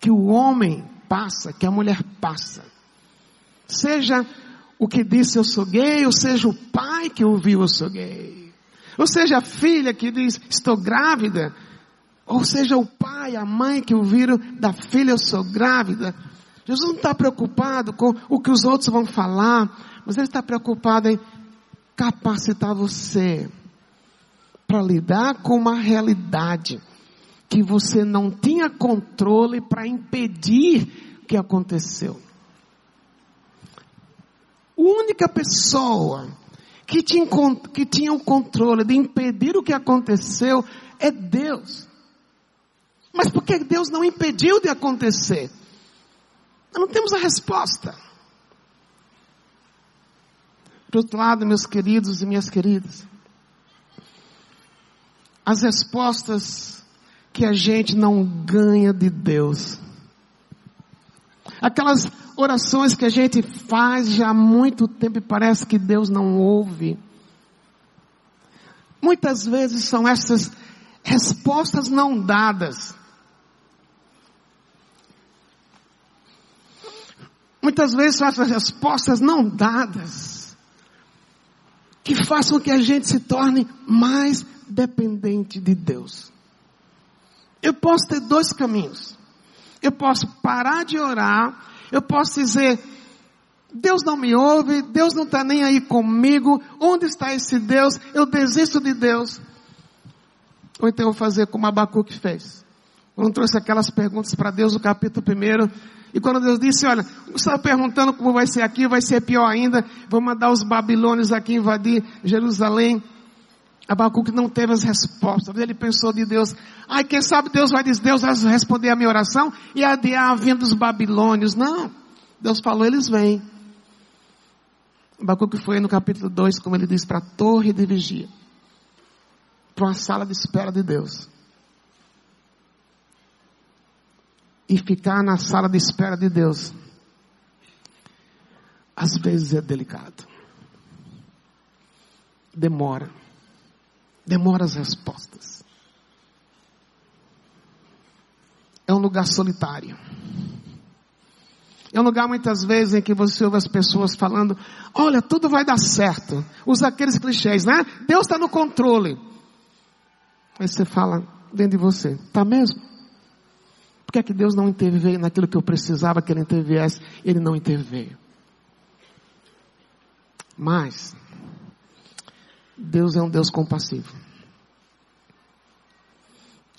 que o homem passa, que a mulher passa, seja o que disse eu sou gay, ou seja o pai que ouviu eu sou gay, ou seja a filha que diz estou grávida, ou seja o pai, a mãe que ouviram da filha eu sou grávida. Jesus não está preocupado com o que os outros vão falar, mas ele está preocupado em capacitar você para lidar com uma realidade que você não tinha controle para impedir que aconteceu. A única pessoa que tinha, que tinha o controle de impedir o que aconteceu é Deus. Mas por que Deus não impediu de acontecer? Nós não temos a resposta. Do outro lado, meus queridos e minhas queridas, as respostas que a gente não ganha de Deus. Aquelas orações que a gente faz já há muito tempo e parece que Deus não ouve. Muitas vezes são essas respostas não dadas. Muitas vezes são essas respostas não dadas que façam que a gente se torne mais dependente de Deus. Eu posso ter dois caminhos. Eu posso parar de orar, eu posso dizer, Deus não me ouve, Deus não está nem aí comigo, onde está esse Deus? Eu desisto de Deus. Ou então eu vou fazer como Abacuque fez. Quando trouxe aquelas perguntas para Deus no capítulo 1, e quando Deus disse, olha, você está perguntando como vai ser aqui, vai ser pior ainda, vou mandar os babilônios aqui invadir Jerusalém. Abacuque não teve as respostas. Ele pensou de Deus. Ai, quem sabe Deus vai dizer, Deus vai responder a minha oração e adiar a vinda dos babilônios. Não. Deus falou, eles vêm. Abacuque foi no capítulo 2, como ele diz, para a torre de vigia. Para uma sala de espera de Deus. E ficar na sala de espera de Deus. Às vezes é delicado. Demora demora as respostas. É um lugar solitário. É um lugar muitas vezes em que você ouve as pessoas falando, olha, tudo vai dar certo. Usa aqueles clichês, né? Deus está no controle. Aí você fala dentro de você, tá mesmo? Que é que Deus não interveio naquilo que eu precisava que Ele interviesse? Ele não interveio. Mas, Deus é um Deus compassivo.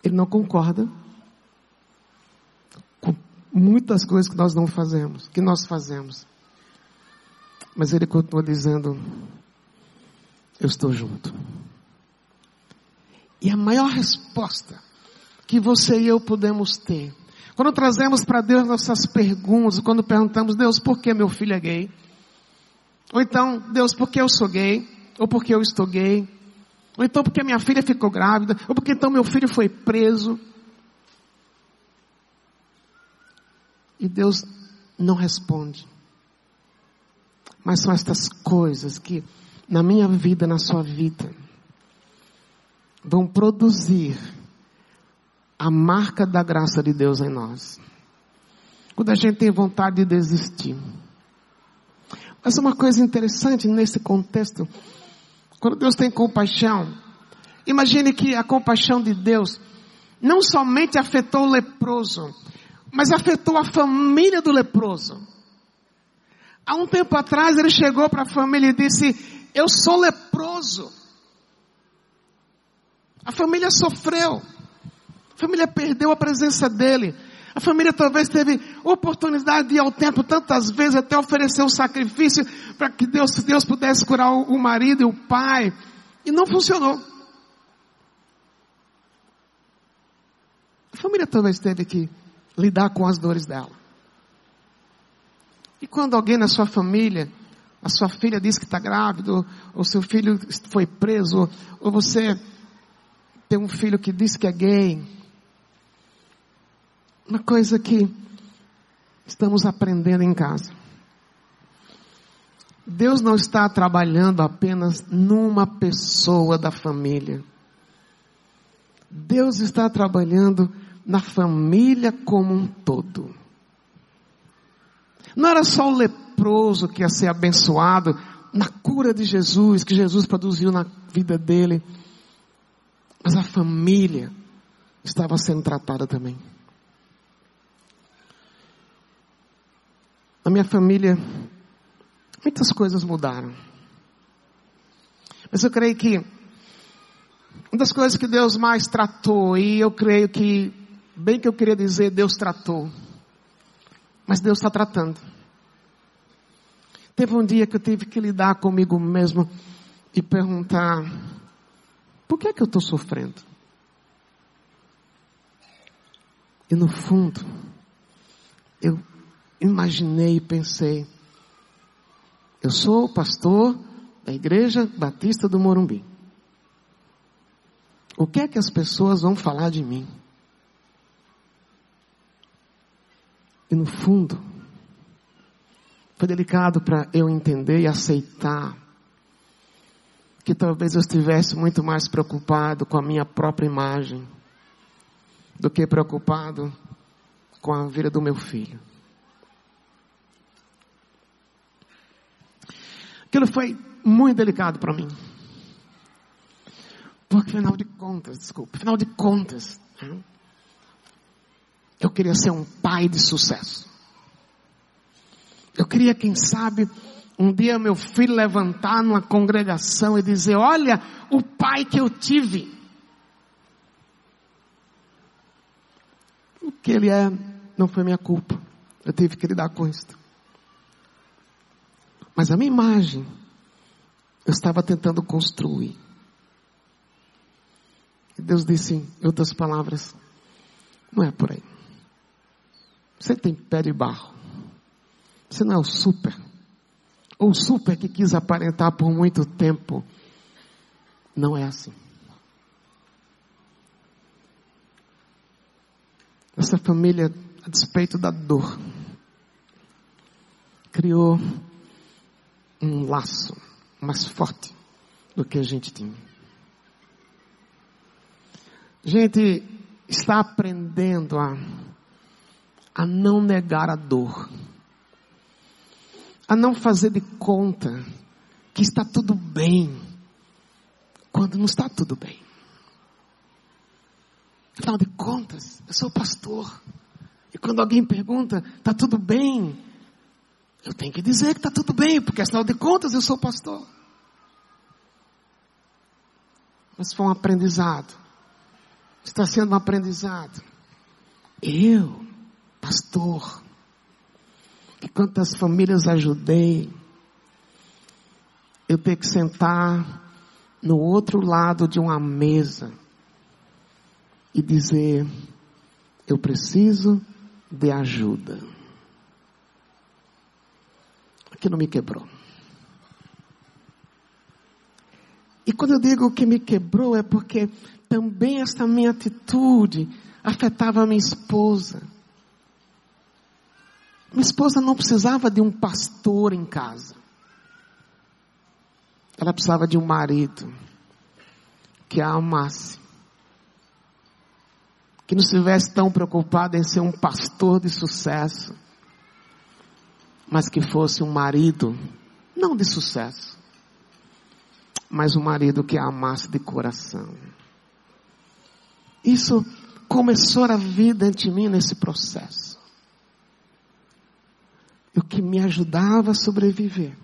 Ele não concorda com muitas coisas que nós não fazemos, que nós fazemos. Mas ele continua dizendo: Eu estou junto. E a maior resposta que você e eu podemos ter, quando trazemos para Deus nossas perguntas, quando perguntamos, Deus, por que meu filho é gay? Ou então, Deus, por que eu sou gay? ou porque eu estou gay, ou então porque minha filha ficou grávida, ou porque então meu filho foi preso. E Deus não responde. Mas são estas coisas que, na minha vida, na sua vida, vão produzir a marca da graça de Deus em nós. Quando a gente tem vontade de desistir. Mas uma coisa interessante nesse contexto, quando Deus tem compaixão, imagine que a compaixão de Deus não somente afetou o leproso, mas afetou a família do leproso. Há um tempo atrás ele chegou para a família e disse: Eu sou leproso. A família sofreu. A família perdeu a presença dele. A família talvez teve oportunidade de ir ao templo tantas vezes até oferecer um sacrifício para que Deus, Deus pudesse curar o, marido e o pai. E não funcionou. A família talvez teve que lidar com as dores dela. E quando alguém na sua família, a sua filha diz que está grávido, ou seu filho foi preso, ou você tem um filho que diz que é gay, uma coisa que estamos aprendendo em casa. Deus não está trabalhando apenas numa pessoa da família. Deus está trabalhando na família como um todo. Não era só o leproso que ia ser abençoado na cura de Jesus, que Jesus produziu na vida dele, mas a família estava sendo tratada também. Na minha família, muitas coisas mudaram. Mas eu creio que uma das coisas que Deus mais tratou, e eu creio que, bem que eu queria dizer, Deus tratou, mas Deus está tratando. Teve um dia que eu tive que lidar comigo mesmo e perguntar: por que é que eu estou sofrendo? E no fundo, eu imaginei e pensei, eu sou o pastor da Igreja Batista do Morumbi. O que é que as pessoas vão falar de mim? E no fundo, foi delicado para eu entender e aceitar que talvez eu estivesse muito mais preocupado com a minha própria imagem do que preocupado com a vida do meu filho. Aquilo foi muito delicado para mim. Porque, afinal de contas, desculpa, afinal de contas, né, eu queria ser um pai de sucesso. Eu queria, quem sabe, um dia meu filho levantar numa congregação e dizer: Olha o pai que eu tive. O que ele é não foi minha culpa. Eu tive que lidar com isso. Mas a minha imagem, eu estava tentando construir. E Deus disse, em outras palavras, não é por aí. Você tem pé de barro. Você não é o super. Ou o super que quis aparentar por muito tempo. Não é assim. Essa família, a despeito da dor, criou um laço mais forte do que a gente tinha. A gente está aprendendo a, a não negar a dor, a não fazer de conta que está tudo bem, quando não está tudo bem. Afinal de contas, eu sou pastor. E quando alguém pergunta, está tudo bem? Eu tenho que dizer que está tudo bem, porque afinal de contas eu sou pastor. Mas foi um aprendizado. Está sendo um aprendizado. Eu, pastor, que quantas famílias ajudei, eu tenho que sentar no outro lado de uma mesa e dizer: eu preciso de ajuda aquilo me quebrou. E quando eu digo que me quebrou é porque também essa minha atitude afetava a minha esposa. Minha esposa não precisava de um pastor em casa. Ela precisava de um marido que a amasse. Que não estivesse tão preocupado em ser um pastor de sucesso, mas que fosse um marido, não de sucesso, mas um marido que a amasse de coração. Isso começou a vida entre mim nesse processo. O que me ajudava a sobreviver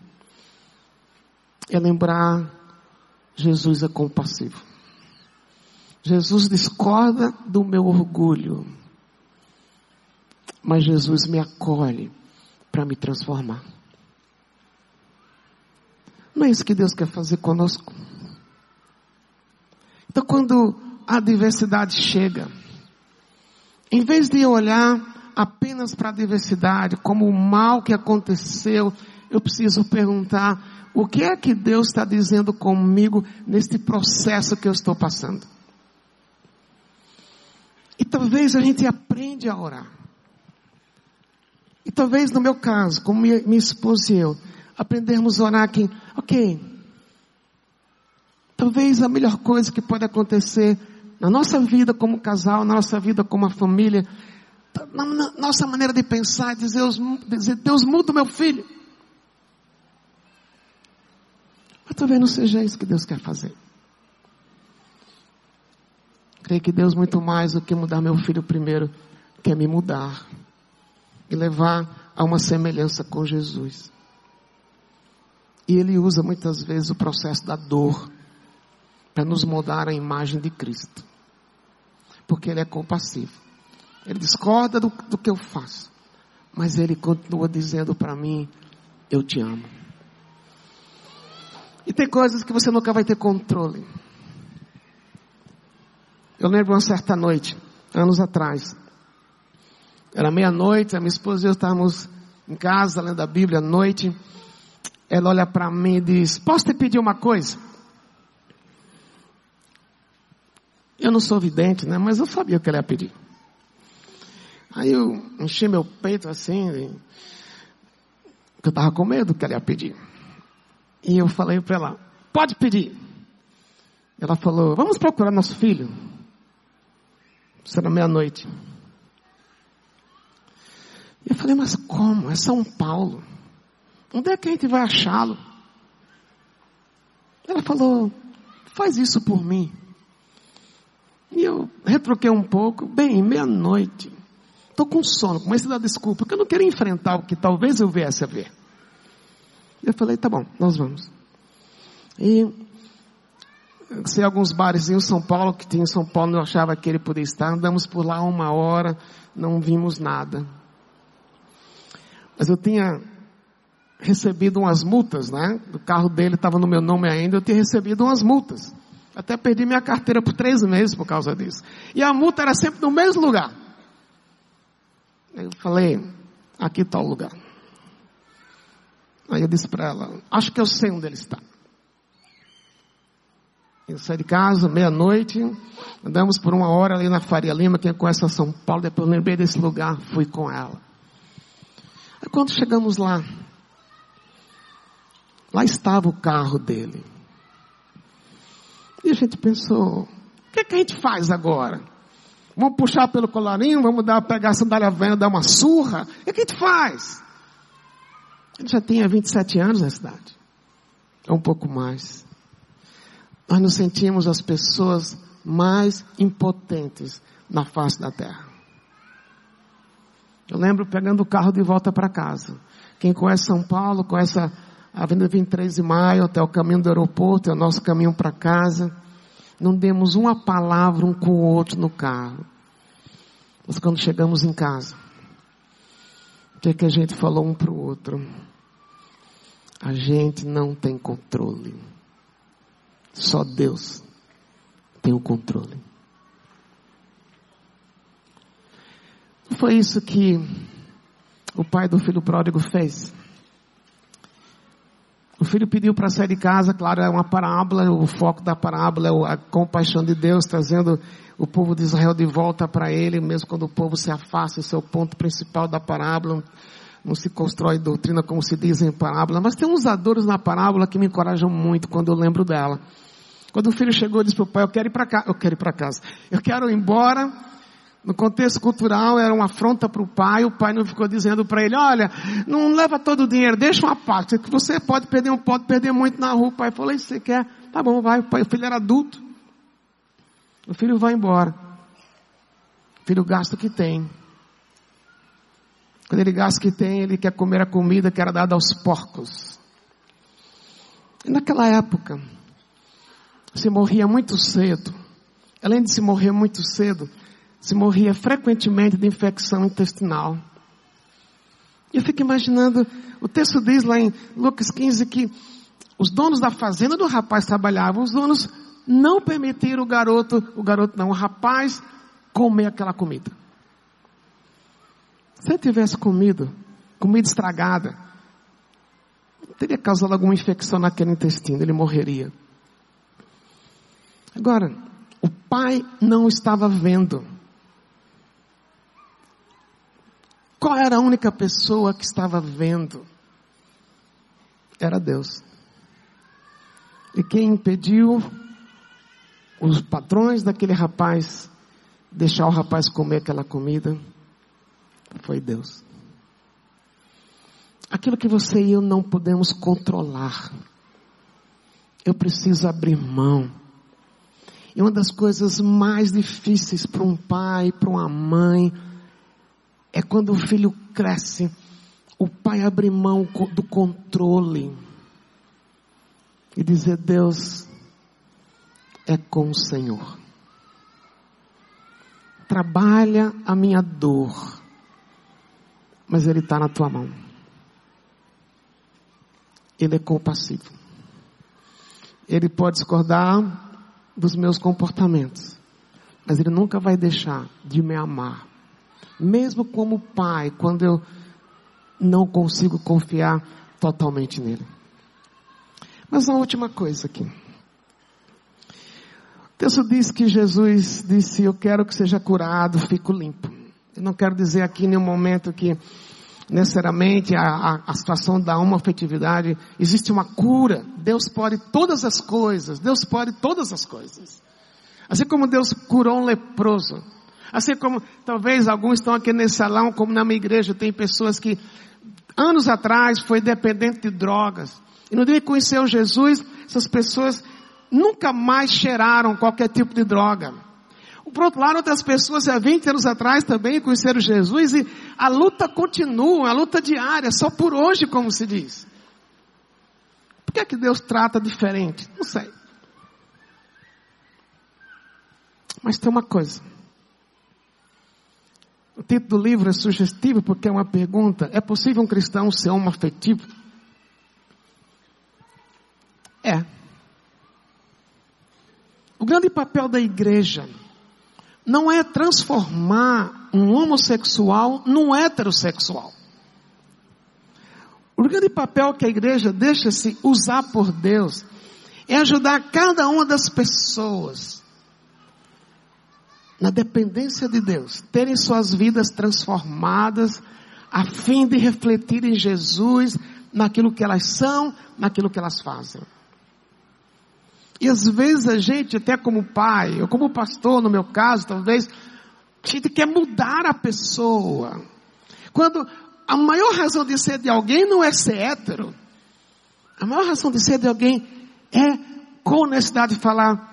é lembrar Jesus é compassivo. Jesus discorda do meu orgulho, mas Jesus me acolhe para me transformar. Não é isso que Deus quer fazer conosco? Então, quando a adversidade chega, em vez de olhar apenas para a adversidade como o mal que aconteceu, eu preciso perguntar: o que é que Deus está dizendo comigo neste processo que eu estou passando? E talvez a gente aprende a orar. E talvez no meu caso, como minha, minha esposa e eu, aprendermos a orar aqui, ok. Talvez a melhor coisa que pode acontecer na nossa vida como casal, na nossa vida como família, na, na nossa maneira de pensar, dizer, dizer Deus muda o meu filho. Mas talvez não seja isso que Deus quer fazer. Creio que Deus, muito mais do que mudar meu filho primeiro, quer me mudar e levar a uma semelhança com Jesus. E Ele usa muitas vezes o processo da dor para nos moldar a imagem de Cristo. Porque Ele é compassivo. Ele discorda do, do que eu faço. Mas Ele continua dizendo para mim: Eu te amo. E tem coisas que você nunca vai ter controle. Eu lembro uma certa noite, anos atrás. Era meia-noite, a minha esposa e eu estávamos em casa lendo a Bíblia à noite. Ela olha para mim e diz: Posso te pedir uma coisa? Eu não sou vidente, né? Mas eu sabia o que ela ia pedir. Aí eu enchi meu peito assim, porque eu estava com medo do que ela ia pedir. E eu falei para ela: Pode pedir. Ela falou: Vamos procurar nosso filho. Será meia-noite. Eu falei, mas como? É São Paulo. Onde é que a gente vai achá-lo? Ela falou, faz isso por mim. E eu retroquei um pouco, bem, meia-noite. Estou com sono, comecei a dar desculpa, porque eu não queria enfrentar o que talvez eu viesse a ver. Eu falei, tá bom, nós vamos. E sei alguns bares em São Paulo, que tinha em São Paulo, eu achava que ele podia estar. Andamos por lá uma hora, não vimos nada. Mas eu tinha recebido umas multas, né? O carro dele estava no meu nome ainda, eu tinha recebido umas multas. Até perdi minha carteira por três meses por causa disso. E a multa era sempre no mesmo lugar. Eu falei, aqui está o lugar. Aí eu disse para ela, acho que eu sei onde ele está. Eu saí de casa, meia-noite, andamos por uma hora ali na Faria Lima, quem conhece a São Paulo, depois eu lembrei desse lugar, fui com ela. Aí quando chegamos lá, lá estava o carro dele. E a gente pensou, o que, é que a gente faz agora? Vamos puxar pelo colarinho, vamos dar, pegar a sandália velha, dar uma surra? O que, é a gente faz? Ele já tinha 27 anos na cidade. É um pouco mais nós nos sentimos as pessoas mais impotentes na face da terra. Eu lembro pegando o carro de volta para casa. Quem conhece São Paulo, conhece a Avenida 23 de Maio, até o caminho do aeroporto, é o nosso caminho para casa. Não demos uma palavra um com o outro no carro. Mas quando chegamos em casa, o que, é que a gente falou um para o outro? A gente não tem controle. Só Deus tem o controle. Foi isso que o pai do filho pródigo fez. O filho pediu para sair de casa, claro, é uma parábola, o foco da parábola é a compaixão de Deus, trazendo o povo de Israel de volta para ele, mesmo quando o povo se afasta, esse é o ponto principal da parábola. Não se constrói doutrina como se diz em parábola, mas tem uns adores na parábola que me encorajam muito quando eu lembro dela. Quando o filho chegou, disse para o pai: Eu quero ir para casa. Eu quero ir para casa. Eu quero ir embora. No contexto cultural era uma afronta para o pai. O pai não ficou dizendo para ele: Olha, não leva todo o dinheiro, deixa uma parte. Você pode perder, pode perder muito na rua. O pai falou: Isso você quer? Tá bom, vai. O, pai, o filho era adulto. O filho vai embora. O filho gasta o que tem. Quando ele gasta o que tem, ele quer comer a comida que era dada aos porcos. E naquela época, se morria muito cedo. Além de se morrer muito cedo, se morria frequentemente de infecção intestinal. Eu fico imaginando, o texto diz lá em Lucas 15 que os donos da fazenda do rapaz trabalhavam, os donos não permitiram o garoto, o garoto não, o rapaz comer aquela comida. Se ele tivesse comido, comida estragada, teria causado alguma infecção naquele intestino, ele morreria. Agora, o pai não estava vendo. Qual era a única pessoa que estava vendo? Era Deus. E quem impediu os patrões daquele rapaz deixar o rapaz comer aquela comida foi Deus. Aquilo que você e eu não podemos controlar. Eu preciso abrir mão. E uma das coisas mais difíceis para um pai, para uma mãe, é quando o filho cresce, o pai abre mão do controle e dizer: Deus é com o Senhor. Trabalha a minha dor, mas Ele está na tua mão. Ele é compassivo. Ele pode discordar dos meus comportamentos. Mas Ele nunca vai deixar de me amar. Mesmo como pai, quando eu não consigo confiar totalmente nele. Mas uma última coisa aqui. O texto diz que Jesus disse: Eu quero que seja curado, fico limpo. Eu não quero dizer aqui em nenhum momento que necessariamente a, a, a situação da afetividade existe uma cura. Deus pode todas as coisas. Deus pode todas as coisas. Assim como Deus curou um leproso. Assim como talvez alguns estão aqui nesse salão, como na minha igreja, tem pessoas que anos atrás foi dependente de drogas. E no dia que conheceu Jesus, essas pessoas nunca mais cheiraram qualquer tipo de droga. Por outro lado, outras pessoas há 20 anos atrás também conheceram Jesus e a luta continua, a luta diária, só por hoje, como se diz. Por que, é que Deus trata diferente? Não sei. Mas tem uma coisa. O título do livro é sugestivo porque é uma pergunta: é possível um cristão ser homoafetivo? É. O grande papel da igreja não é transformar um homossexual num heterossexual. O grande papel que a igreja deixa-se usar por Deus é ajudar cada uma das pessoas na dependência de Deus, terem suas vidas transformadas a fim de refletir em Jesus naquilo que elas são, naquilo que elas fazem. E às vezes a gente, até como pai, ou como pastor, no meu caso, talvez, a gente quer mudar a pessoa. Quando a maior razão de ser de alguém não é ser hétero. A maior razão de ser de alguém é com necessidade de falar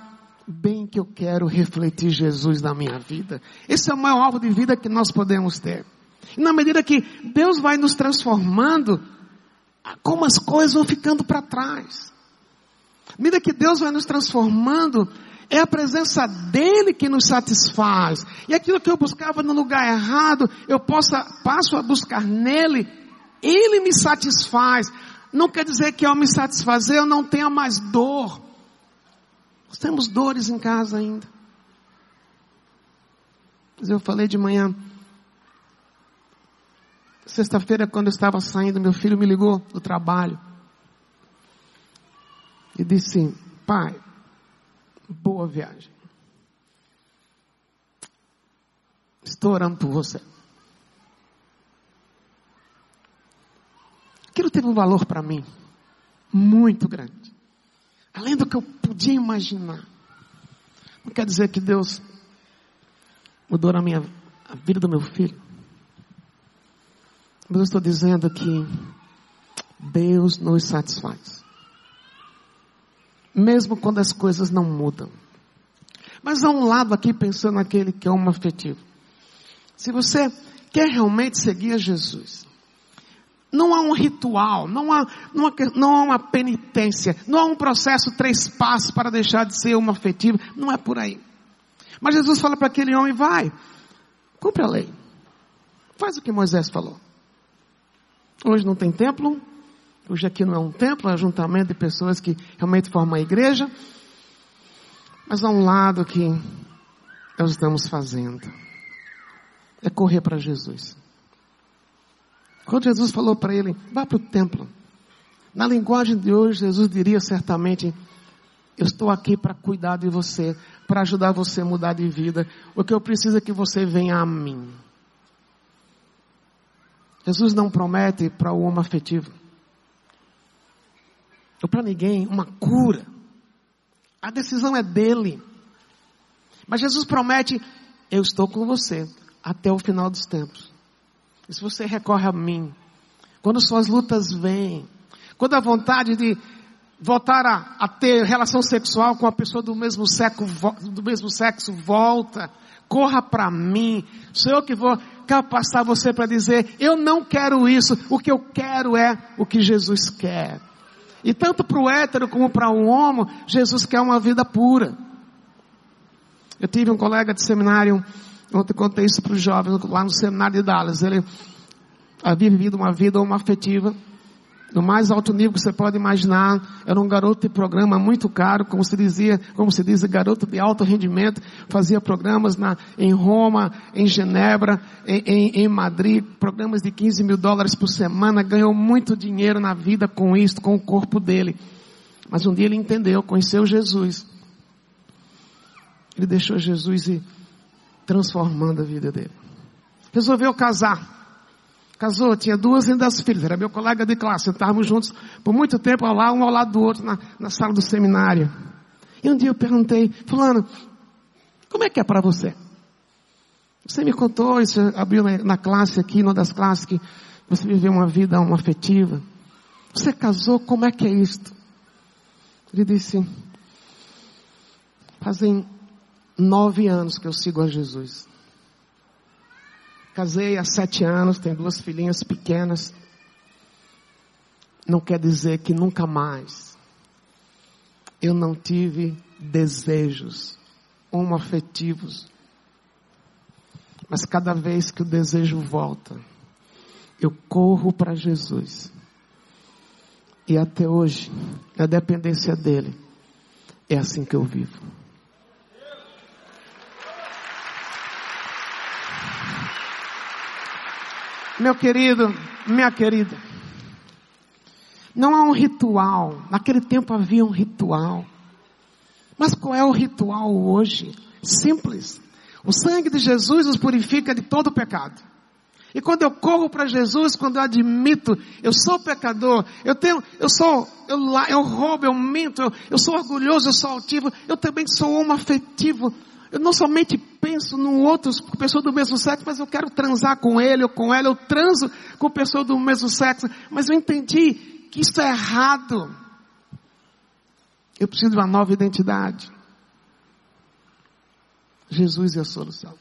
bem que eu quero refletir Jesus na minha vida. Esse é o maior alvo de vida que nós podemos ter. E na medida que Deus vai nos transformando, como as coisas vão ficando para trás. À medida que Deus vai nos transformando, é a presença dele que nos satisfaz. E aquilo que eu buscava no lugar errado, eu possa, passo a buscar nele, ele me satisfaz. Não quer dizer que ao me satisfazer eu não tenha mais dor. Nós temos dores em casa ainda. Mas eu falei de manhã. Sexta-feira, quando eu estava saindo, meu filho me ligou do trabalho e disse: Pai, boa viagem. Estou orando por você. Aquilo teve um valor para mim muito grande. Além do que eu podia imaginar. Não quer dizer que Deus mudou a minha a vida do meu filho. Mas eu estou dizendo que Deus nos satisfaz. Mesmo quando as coisas não mudam. Mas há um lado aqui pensando naquele que é um afetivo. Se você quer realmente seguir a Jesus, não há um ritual, não há, não há, não há uma penitência, não há um processo três passos para deixar de ser uma afetiva, não é por aí. Mas Jesus fala para aquele homem, vai, cumpre a lei. Faz o que Moisés falou. Hoje não tem templo, hoje aqui não é um templo, é um ajuntamento de pessoas que realmente formam a igreja. Mas há um lado que nós estamos fazendo. É correr para Jesus. Quando Jesus falou para ele, vá para o templo. Na linguagem de hoje, Jesus diria certamente, eu estou aqui para cuidar de você, para ajudar você a mudar de vida. O que eu preciso é que você venha a mim. Jesus não promete para o homem afetivo, ou para ninguém, uma cura. A decisão é dele. Mas Jesus promete: eu estou com você até o final dos tempos. Se você recorre a mim, quando suas lutas vêm, quando a vontade de voltar a, a, ter relação sexual com a pessoa do mesmo sexo, do mesmo sexo volta, corra para mim, sou eu que vou capacitar você para dizer, eu não quero isso, o que eu quero é o que Jesus quer. E tanto para o hétero como para o homo, Jesus quer uma vida pura. Eu tive um colega de seminário, ontem contei isso para os jovens, lá no seminário de Dallas, ele havia vivido uma vida homoafetiva, no mais alto nível que você pode imaginar, era um garoto de programa muito caro, como se dizia, como se diz, garoto de alto rendimento, fazia programas na, em Roma, em Genebra, em, em, em, Madrid, programas de 15 mil dólares por semana, ganhou muito dinheiro na vida com isso, com o corpo dele. Mas um dia ele entendeu, conheceu Jesus. Ele deixou Jesus ir transformando a vida dele. Resolveu casar. Casou, tinha duas lindas filhas, era meu colega de classe, estávamos juntos por muito tempo, lá, um ao lado do outro, na, na sala do seminário. E um dia eu perguntei, fulano, como é que é para você? Você me contou, isso abriu na, na, classe aqui, numa das classes, que você viveu uma vida uma afetiva. Você casou, como é que é isto? Ele disse, fazem nove anos que eu sigo a Jesus. Casei há sete anos, tenho duas filhinhas pequenas. Não quer dizer que nunca mais eu não tive desejos homoafetivos. Mas cada vez que o desejo volta, eu corro para Jesus. E até hoje, na dependência dele, é assim que eu vivo. Meu querido, minha querida, não há um ritual. Naquele tempo havia um ritual. Mas qual é o ritual hoje? Simples. O sangue de Jesus nos purifica de todo pecado. E quando eu corro para Jesus, quando eu admito, eu sou pecador, eu tenho, eu sou, eu, eu roubo, eu minto, eu, eu sou orgulhoso, eu sou altivo, eu também sou homo afetivo. Eu não somente penso no outro, pessoa do mesmo sexo, mas eu quero transar com ele ou com ela, eu transo com pessoa do mesmo sexo, mas eu entendi que isso é errado. Eu preciso de uma nova identidade. Jesus é a solução.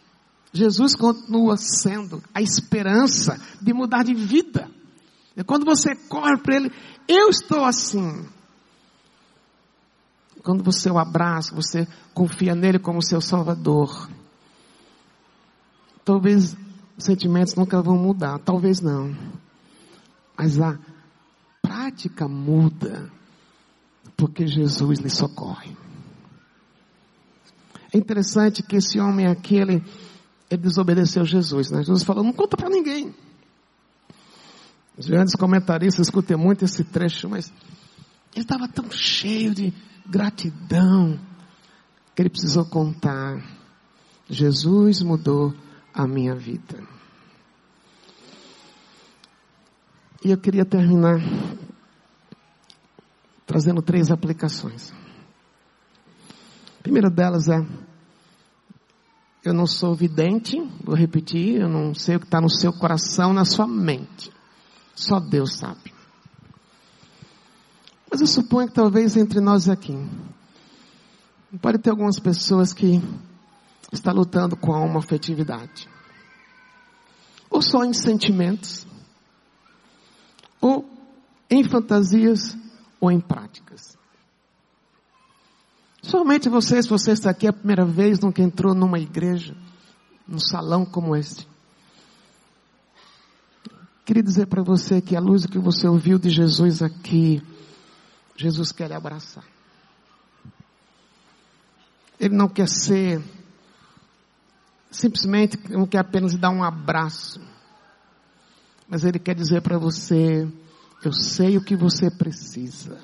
Jesus continua sendo a esperança de mudar de vida. E quando você corre para Ele, eu estou assim. Quando você o abraça, você confia nele como seu salvador. Talvez os sentimentos nunca vão mudar, talvez não. Mas a prática muda, porque Jesus lhe socorre. É interessante que esse homem aqui, ele, ele desobedeceu Jesus. Né? Jesus falou, não conta para ninguém. Os grandes comentaristas escutem muito esse trecho, mas ele estava tão cheio de gratidão, que ele precisou contar. Jesus mudou a minha vida. E eu queria terminar trazendo três aplicações. primeira delas é: eu não sou vidente, vou repetir, eu não sei o que está no seu coração, na sua mente. Só Deus sabe. Mas eu suponho que talvez entre nós aqui, pode ter algumas pessoas que estão lutando com a afetividade. Ou só em sentimentos, ou em fantasias, ou em práticas. Somente você, se você está aqui a primeira vez, nunca entrou numa igreja, num salão como este. Queria dizer para você que a luz que você ouviu de Jesus aqui, Jesus quer lhe abraçar. Ele não quer ser, simplesmente não quer apenas dar um abraço, mas Ele quer dizer para você: eu sei o que você precisa.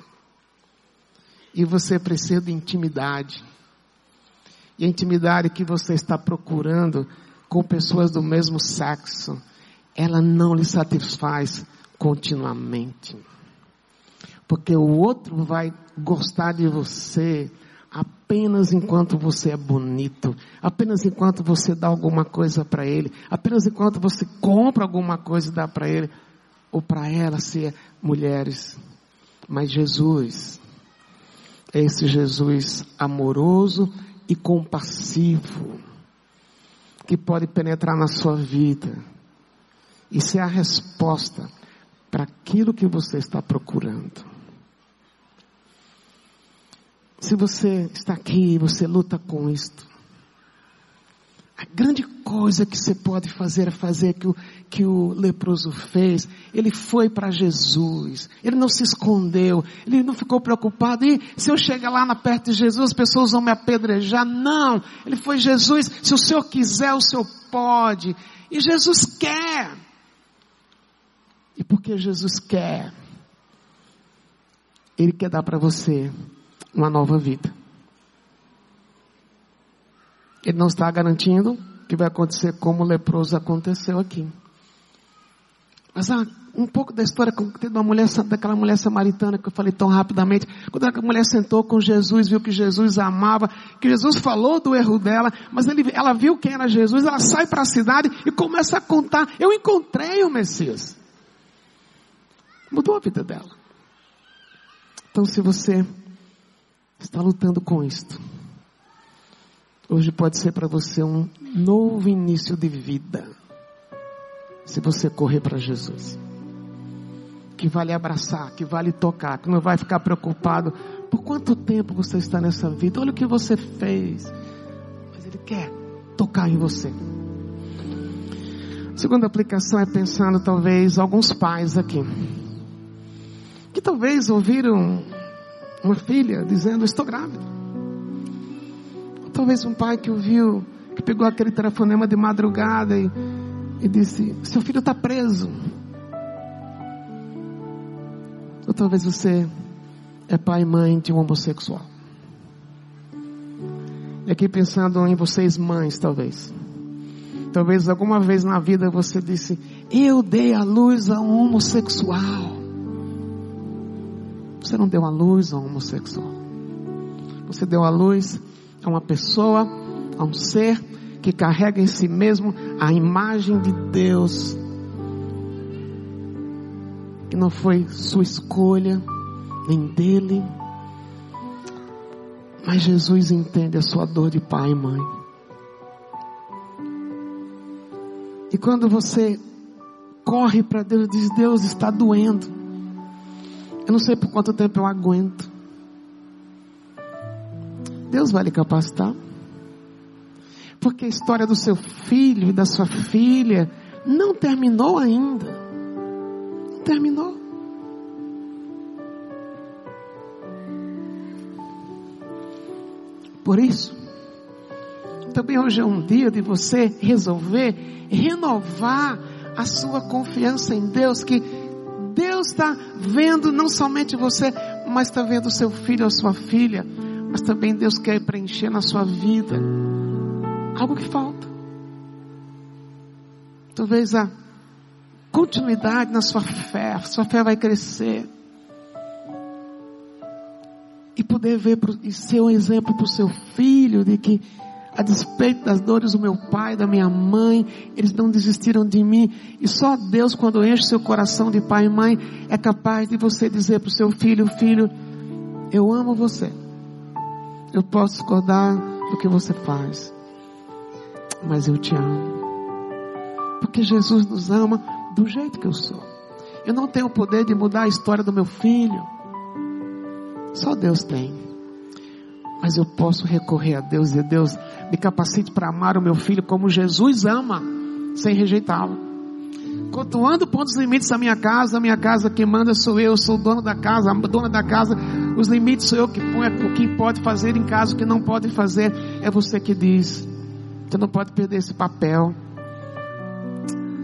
E você precisa de intimidade. E a intimidade que você está procurando com pessoas do mesmo sexo, ela não lhe satisfaz continuamente. Porque o outro vai gostar de você apenas enquanto você é bonito, apenas enquanto você dá alguma coisa para ele, apenas enquanto você compra alguma coisa e dá para ele ou para ela, se é mulheres. Mas Jesus, é esse Jesus amoroso e compassivo, que pode penetrar na sua vida e ser a resposta para aquilo que você está procurando. Se você está aqui, você luta com isto, a grande coisa que você pode fazer é fazer que o, que o leproso fez. Ele foi para Jesus. Ele não se escondeu. Ele não ficou preocupado. E se eu chegar lá na perto de Jesus, as pessoas vão me apedrejar. Não. Ele foi Jesus. Se o Senhor quiser, o Senhor pode. E Jesus quer. E porque Jesus quer, Ele quer dar para você uma nova vida. Ele não está garantindo que vai acontecer como o leproso aconteceu aqui. Mas ah, um pouco da história da mulher, daquela mulher samaritana que eu falei tão rapidamente. Quando a mulher sentou com Jesus, viu que Jesus amava, que Jesus falou do erro dela, mas ele, ela viu quem era Jesus, ela sai para a cidade e começa a contar. Eu encontrei o Messias. Mudou a vida dela. Então se você está lutando com isto, Hoje pode ser para você um novo início de vida. Se você correr para Jesus. Que vai lhe abraçar, que vai lhe tocar, que não vai ficar preocupado por quanto tempo você está nessa vida. Olha o que você fez. Mas Ele quer tocar em você. A segunda aplicação é pensando talvez alguns pais aqui. Que talvez ouviram uma filha dizendo, estou grávida. Talvez um pai que ouviu, que pegou aquele telefonema de madrugada e, e disse: Seu filho está preso. Ou talvez você é pai e mãe de um homossexual. E aqui pensando em vocês, mães, talvez. Talvez alguma vez na vida você disse: Eu dei a luz a um homossexual. Você não deu a luz a um homossexual. Você deu a luz a uma pessoa, a um ser que carrega em si mesmo a imagem de Deus. Que não foi sua escolha, nem dele. Mas Jesus entende a sua dor de pai e mãe. E quando você corre para Deus e diz: Deus está doendo. Eu não sei por quanto tempo eu aguento. Deus vai lhe capacitar. Porque a história do seu filho e da sua filha não terminou ainda. Não terminou. Por isso, também hoje é um dia de você resolver renovar a sua confiança em Deus, que Deus está vendo não somente você, mas está vendo seu filho ou sua filha mas também Deus quer preencher na sua vida algo que falta. Talvez a continuidade na sua fé, sua fé vai crescer. E poder ver e ser um exemplo para o seu filho de que a despeito das dores do meu pai, da minha mãe, eles não desistiram de mim. E só Deus, quando enche seu coração de pai e mãe, é capaz de você dizer para o seu filho: Filho, eu amo você. Eu posso discordar do que você faz, mas eu te amo. Porque Jesus nos ama do jeito que eu sou. Eu não tenho o poder de mudar a história do meu filho. Só Deus tem. Mas eu posso recorrer a Deus e Deus me capacite para amar o meu filho como Jesus ama, sem rejeitá-lo. Quando eu ando pondo os limites da minha casa, a minha casa quem manda sou eu, sou o dono da casa, a dona da casa, os limites sou eu que põe, o que pode fazer em casa, o que não pode fazer, é você que diz. Você não pode perder esse papel.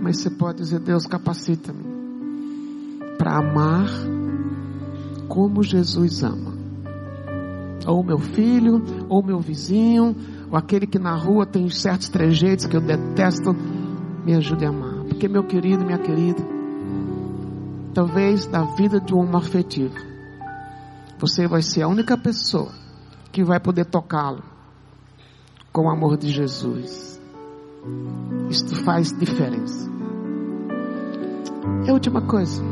Mas você pode dizer, Deus capacita-me para amar como Jesus ama. Ou meu filho, ou meu vizinho, ou aquele que na rua tem certos trejeitos que eu detesto, me ajude a amar. Porque meu querido, minha querida, talvez na vida de um homem afetivo, você vai ser a única pessoa que vai poder tocá-lo com o amor de Jesus. Isto faz diferença. E a última coisa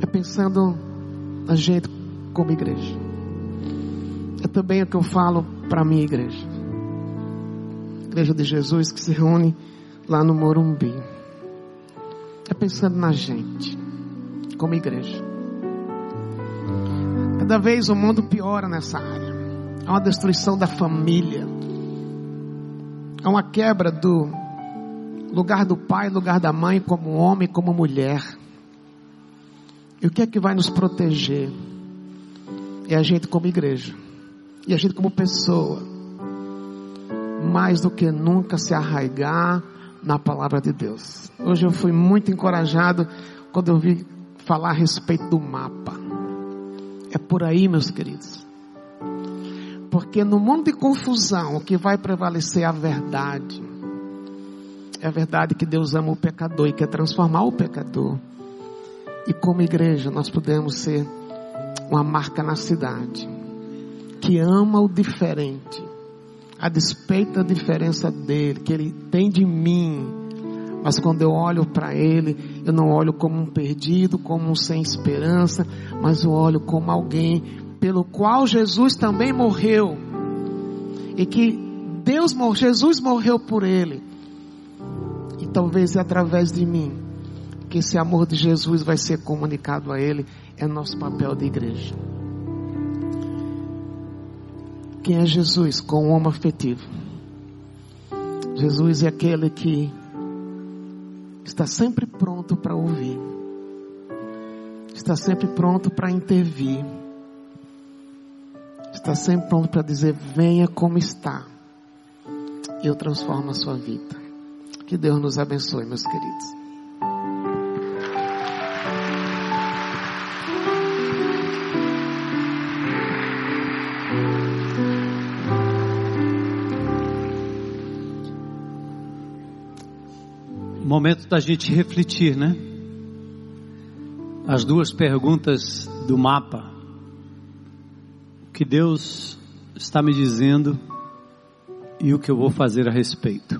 é pensando na gente como igreja. É também o que eu falo para a minha igreja. Igreja de Jesus que se reúne lá no Morumbi. É pensando na gente, como igreja. Cada vez o mundo piora nessa área. Há uma destruição da família. Há uma quebra do lugar do pai, lugar da mãe, como homem, como mulher. E o que é que vai nos proteger? É a gente como igreja. E a gente como pessoa. Mais do que nunca se arraigar na palavra de Deus. Hoje eu fui muito encorajado quando eu vi falar a respeito do mapa. É por aí, meus queridos. Porque no mundo de confusão, o que vai prevalecer é a verdade. É a verdade que Deus ama o pecador e quer transformar o pecador. E como igreja, nós podemos ser uma marca na cidade que ama o diferente, a despeito da diferença dele, que ele tem de mim. Mas quando eu olho para ele, eu não olho como um perdido, como um sem esperança, mas eu olho como alguém pelo qual Jesus também morreu. E que Deus, Jesus morreu por ele. E talvez é através de mim que esse amor de Jesus vai ser comunicado a ele, é nosso papel de igreja. Quem é Jesus? Com o homem afetivo. Jesus é aquele que está sempre pronto para ouvir, está sempre pronto para intervir, está sempre pronto para dizer: venha como está, eu transformo a sua vida. Que Deus nos abençoe, meus queridos. Momento da gente refletir, né? As duas perguntas do mapa. O que Deus está me dizendo e o que eu vou fazer a respeito.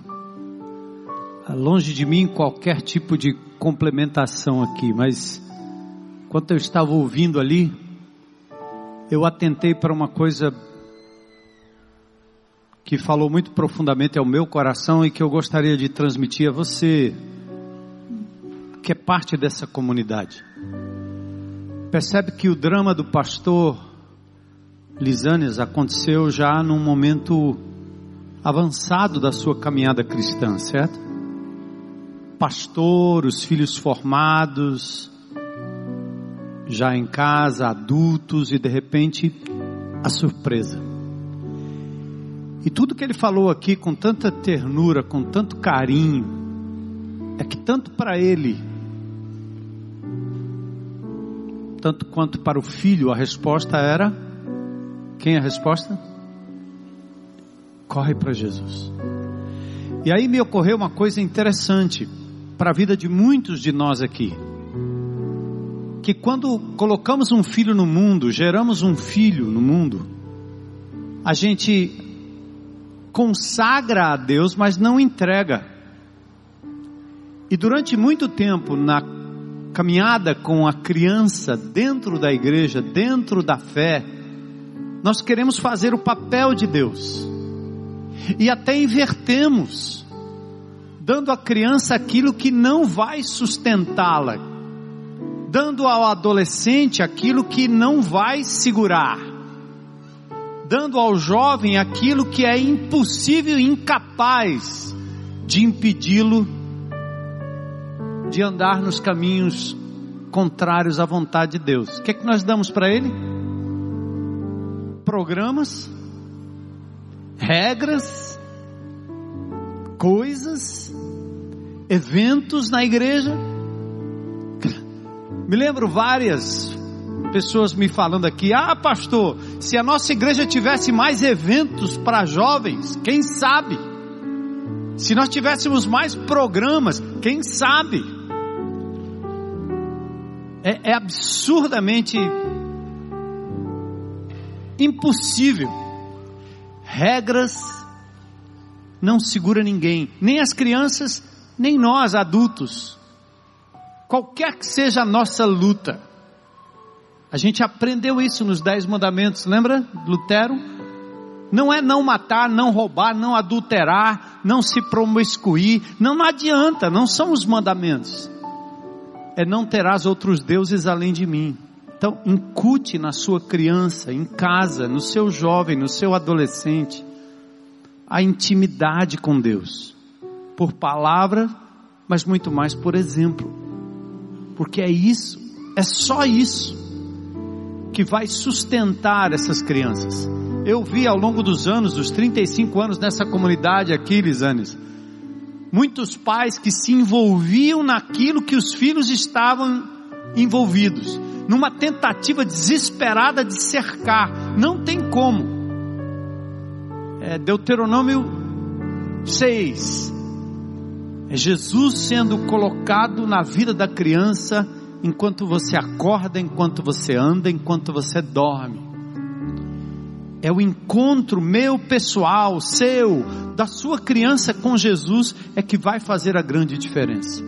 Longe de mim qualquer tipo de complementação aqui, mas quando eu estava ouvindo ali, eu atentei para uma coisa que falou muito profundamente ao meu coração e que eu gostaria de transmitir a você, que é parte dessa comunidade. Percebe que o drama do pastor Lisânias aconteceu já num momento avançado da sua caminhada cristã, certo? Pastor, os filhos formados, já em casa, adultos, e de repente a surpresa e tudo que ele falou aqui com tanta ternura, com tanto carinho, é que tanto para ele, tanto quanto para o filho, a resposta era: quem é a resposta? Corre para Jesus. E aí me ocorreu uma coisa interessante para a vida de muitos de nós aqui. que quando colocamos um filho no mundo, geramos um filho no mundo, a gente consagra a Deus, mas não entrega. E durante muito tempo, na caminhada com a criança dentro da igreja, dentro da fé, nós queremos fazer o papel de Deus. E até invertemos, dando à criança aquilo que não vai sustentá-la, dando ao adolescente aquilo que não vai segurar, dando ao jovem aquilo que é impossível e incapaz de impedi-lo de andar nos caminhos contrários à vontade de Deus. O que é que nós damos para ele? Programas, regras, coisas, eventos na igreja. Me lembro várias pessoas me falando aqui: ah, pastor, se a nossa igreja tivesse mais eventos para jovens, quem sabe? Se nós tivéssemos mais programas, quem sabe? é, é absurdamente impossível. Regras não segura ninguém, nem as crianças, nem nós adultos. Qualquer que seja a nossa luta, a gente aprendeu isso nos Dez Mandamentos, lembra? Lutero? Não é não matar, não roubar, não adulterar, não se promiscuir, não, não adianta, não são os mandamentos é não terás outros deuses além de mim. Então, incute na sua criança, em casa, no seu jovem, no seu adolescente, a intimidade com Deus, por palavra, mas muito mais por exemplo, porque é isso, é só isso que vai sustentar essas crianças. Eu vi ao longo dos anos, dos 35 anos nessa comunidade aqui, Lisanes, muitos pais que se envolviam naquilo que os filhos estavam envolvidos, numa tentativa desesperada de cercar. Não tem como. É Deuteronômio 6. É Jesus sendo colocado na vida da criança enquanto você acorda, enquanto você anda, enquanto você dorme é o encontro meu pessoal, seu, da sua criança com Jesus, é que vai fazer a grande diferença.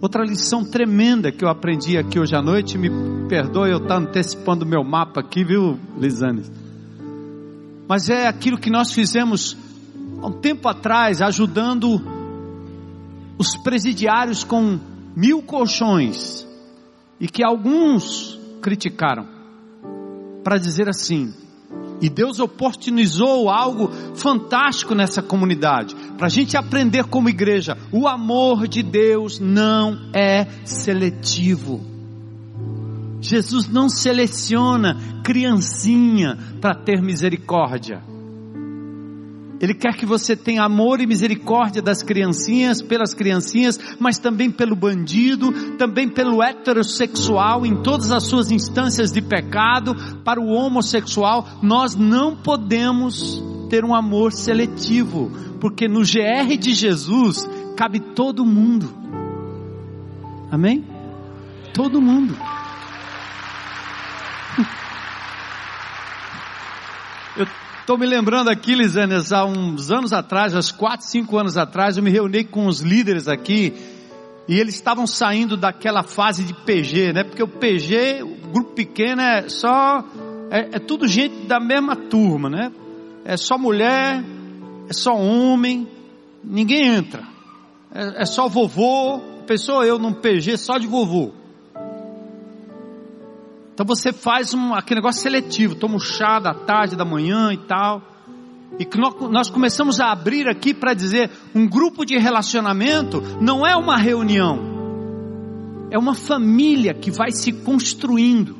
Outra lição tremenda que eu aprendi aqui hoje à noite, me perdoe eu estar antecipando meu mapa aqui, viu, Lisane? Mas é aquilo que nós fizemos há um tempo atrás, ajudando os presidiários com mil colchões, e que alguns criticaram, para dizer assim: e Deus oportunizou algo fantástico nessa comunidade, para a gente aprender como igreja: o amor de Deus não é seletivo. Jesus não seleciona criancinha para ter misericórdia. Ele quer que você tenha amor e misericórdia das criancinhas, pelas criancinhas, mas também pelo bandido, também pelo heterossexual em todas as suas instâncias de pecado, para o homossexual. Nós não podemos ter um amor seletivo, porque no GR de Jesus cabe todo mundo. Amém? Todo mundo. Eu Estou me lembrando aqui, Lisanes, há uns anos atrás, uns 4, 5 anos atrás, eu me reuni com os líderes aqui e eles estavam saindo daquela fase de PG, né? Porque o PG, o grupo pequeno é só, é, é tudo gente da mesma turma, né? É só mulher, é só homem, ninguém entra. É, é só vovô, pessoa eu num PG só de vovô. Então você faz um, aquele negócio seletivo, toma um chá da tarde, da manhã e tal. E que nós, nós começamos a abrir aqui para dizer: um grupo de relacionamento não é uma reunião, é uma família que vai se construindo.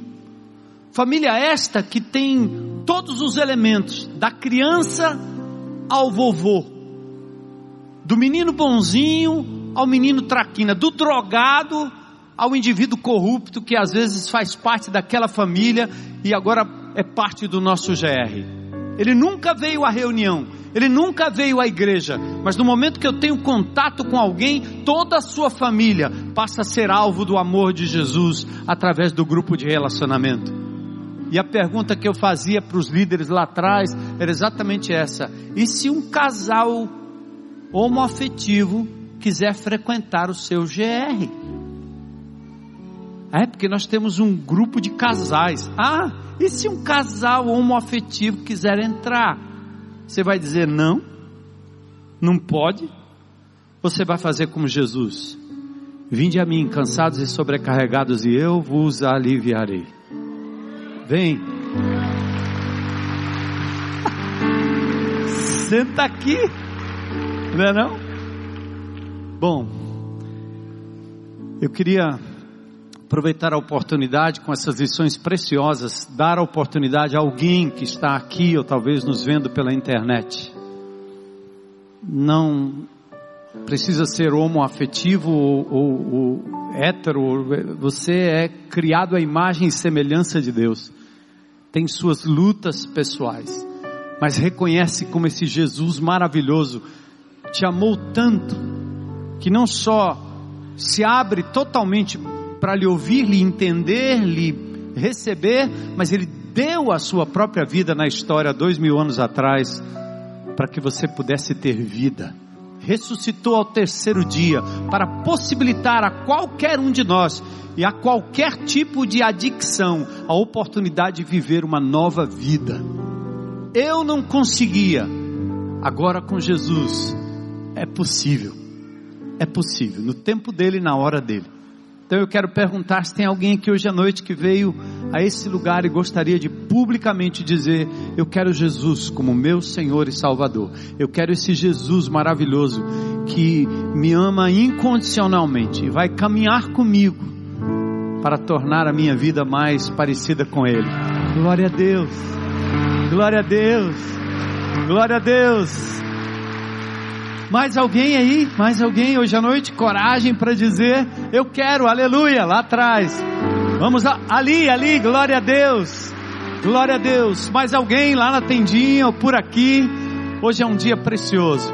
Família esta que tem todos os elementos, da criança ao vovô, do menino bonzinho ao menino traquina, do drogado ao indivíduo corrupto que às vezes faz parte daquela família e agora é parte do nosso GR. Ele nunca veio à reunião, Ele nunca veio à igreja, mas no momento que eu tenho contato com alguém, toda a sua família passa a ser alvo do amor de Jesus através do grupo de relacionamento. E a pergunta que eu fazia para os líderes lá atrás era exatamente essa: e se um casal homoafetivo quiser frequentar o seu GR? É porque nós temos um grupo de casais. Ah, e se um casal homoafetivo quiser entrar? Você vai dizer não? Não pode? Você vai fazer como Jesus? Vinde a mim, cansados e sobrecarregados, e eu vos aliviarei. Vem. Senta aqui. Não é não? Bom, eu queria aproveitar a oportunidade com essas lições preciosas, dar a oportunidade a alguém que está aqui ou talvez nos vendo pela internet. Não precisa ser homoafetivo ou, ou, ou hétero, você é criado à imagem e semelhança de Deus. Tem suas lutas pessoais, mas reconhece como esse Jesus maravilhoso te amou tanto que não só se abre totalmente para lhe ouvir, lhe entender, lhe receber, mas ele deu a sua própria vida na história dois mil anos atrás, para que você pudesse ter vida. Ressuscitou ao terceiro dia para possibilitar a qualquer um de nós e a qualquer tipo de adicção a oportunidade de viver uma nova vida. Eu não conseguia, agora com Jesus é possível. É possível, no tempo dele, na hora dele. Então eu quero perguntar se tem alguém aqui hoje à noite que veio a esse lugar e gostaria de publicamente dizer: Eu quero Jesus como meu Senhor e Salvador. Eu quero esse Jesus maravilhoso que me ama incondicionalmente e vai caminhar comigo para tornar a minha vida mais parecida com Ele. Glória a Deus, glória a Deus, glória a Deus. Mais alguém aí? Mais alguém hoje à noite? Coragem para dizer: Eu quero, aleluia, lá atrás. Vamos a, ali, ali, glória a Deus. Glória a Deus. Mais alguém lá na tendinha ou por aqui? Hoje é um dia precioso.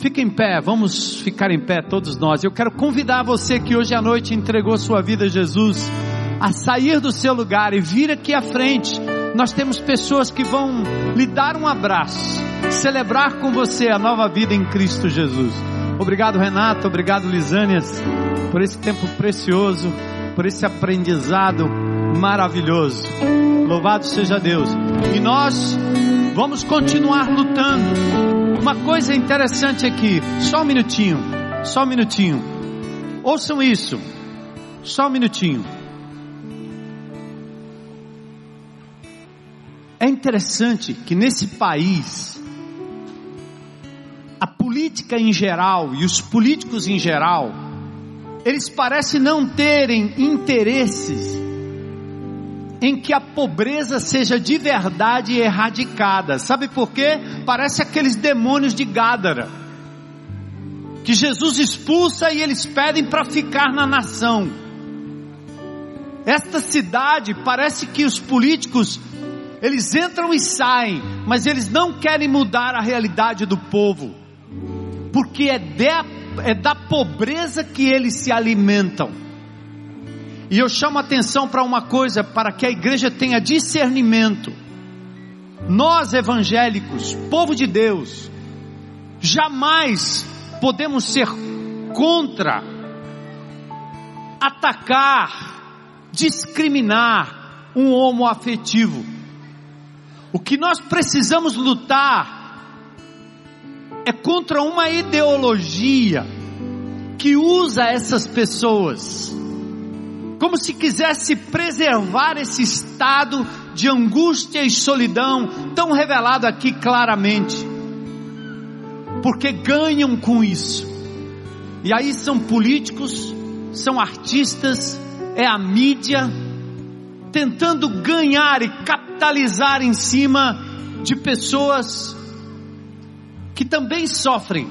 Fica em pé, vamos ficar em pé todos nós. Eu quero convidar você que hoje à noite entregou sua vida a Jesus a sair do seu lugar e vir aqui à frente. Nós temos pessoas que vão lhe dar um abraço celebrar com você a nova vida em Cristo Jesus. Obrigado, Renato. Obrigado, Lisânias, por esse tempo precioso, por esse aprendizado maravilhoso. Louvado seja Deus. E nós vamos continuar lutando. Uma coisa interessante aqui, só um minutinho, só um minutinho. Ouçam isso, só um minutinho. É interessante que nesse país, a política em geral e os políticos em geral, eles parecem não terem interesses em que a pobreza seja de verdade erradicada. Sabe por quê? Parece aqueles demônios de Gádara que Jesus expulsa e eles pedem para ficar na nação. Esta cidade parece que os políticos eles entram e saem, mas eles não querem mudar a realidade do povo porque é, de, é da pobreza que eles se alimentam. E eu chamo atenção para uma coisa, para que a igreja tenha discernimento. Nós evangélicos, povo de Deus, jamais podemos ser contra, atacar, discriminar um homo afetivo. O que nós precisamos lutar é contra uma ideologia que usa essas pessoas como se quisesse preservar esse estado de angústia e solidão tão revelado aqui claramente. Porque ganham com isso. E aí são políticos, são artistas, é a mídia tentando ganhar e capitalizar em cima de pessoas que também sofrem,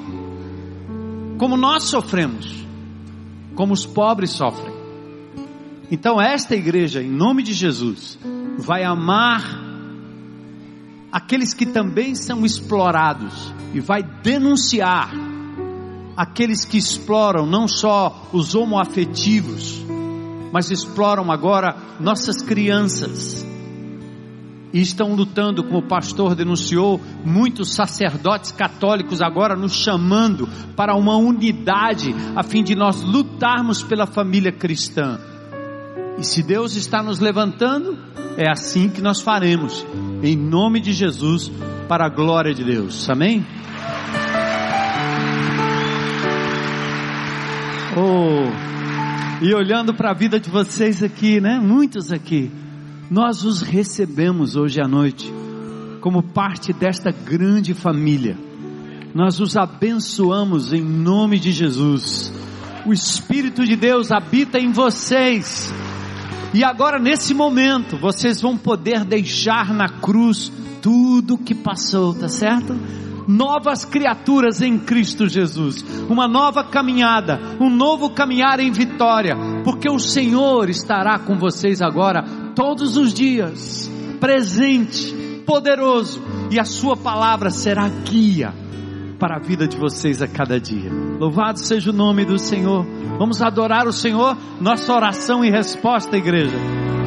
como nós sofremos, como os pobres sofrem. Então, esta igreja, em nome de Jesus, vai amar aqueles que também são explorados e vai denunciar aqueles que exploram não só os homoafetivos, mas exploram agora nossas crianças. E estão lutando, como o pastor denunciou, muitos sacerdotes católicos agora nos chamando para uma unidade, a fim de nós lutarmos pela família cristã. E se Deus está nos levantando, é assim que nós faremos, em nome de Jesus, para a glória de Deus. Amém? Oh, e olhando para a vida de vocês aqui, né? Muitos aqui, nós os recebemos hoje à noite como parte desta grande família. Nós os abençoamos em nome de Jesus. O Espírito de Deus habita em vocês. E agora, nesse momento, vocês vão poder deixar na cruz tudo que passou, tá certo? novas criaturas em Cristo Jesus, uma nova caminhada, um novo caminhar em vitória, porque o Senhor estará com vocês agora todos os dias, presente, poderoso, e a Sua palavra será guia para a vida de vocês a cada dia. Louvado seja o nome do Senhor. Vamos adorar o Senhor, nossa oração e resposta, igreja.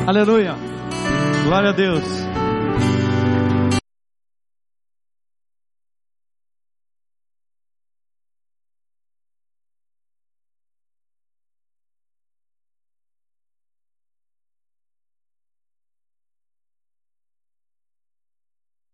Aleluia. Glória a Deus.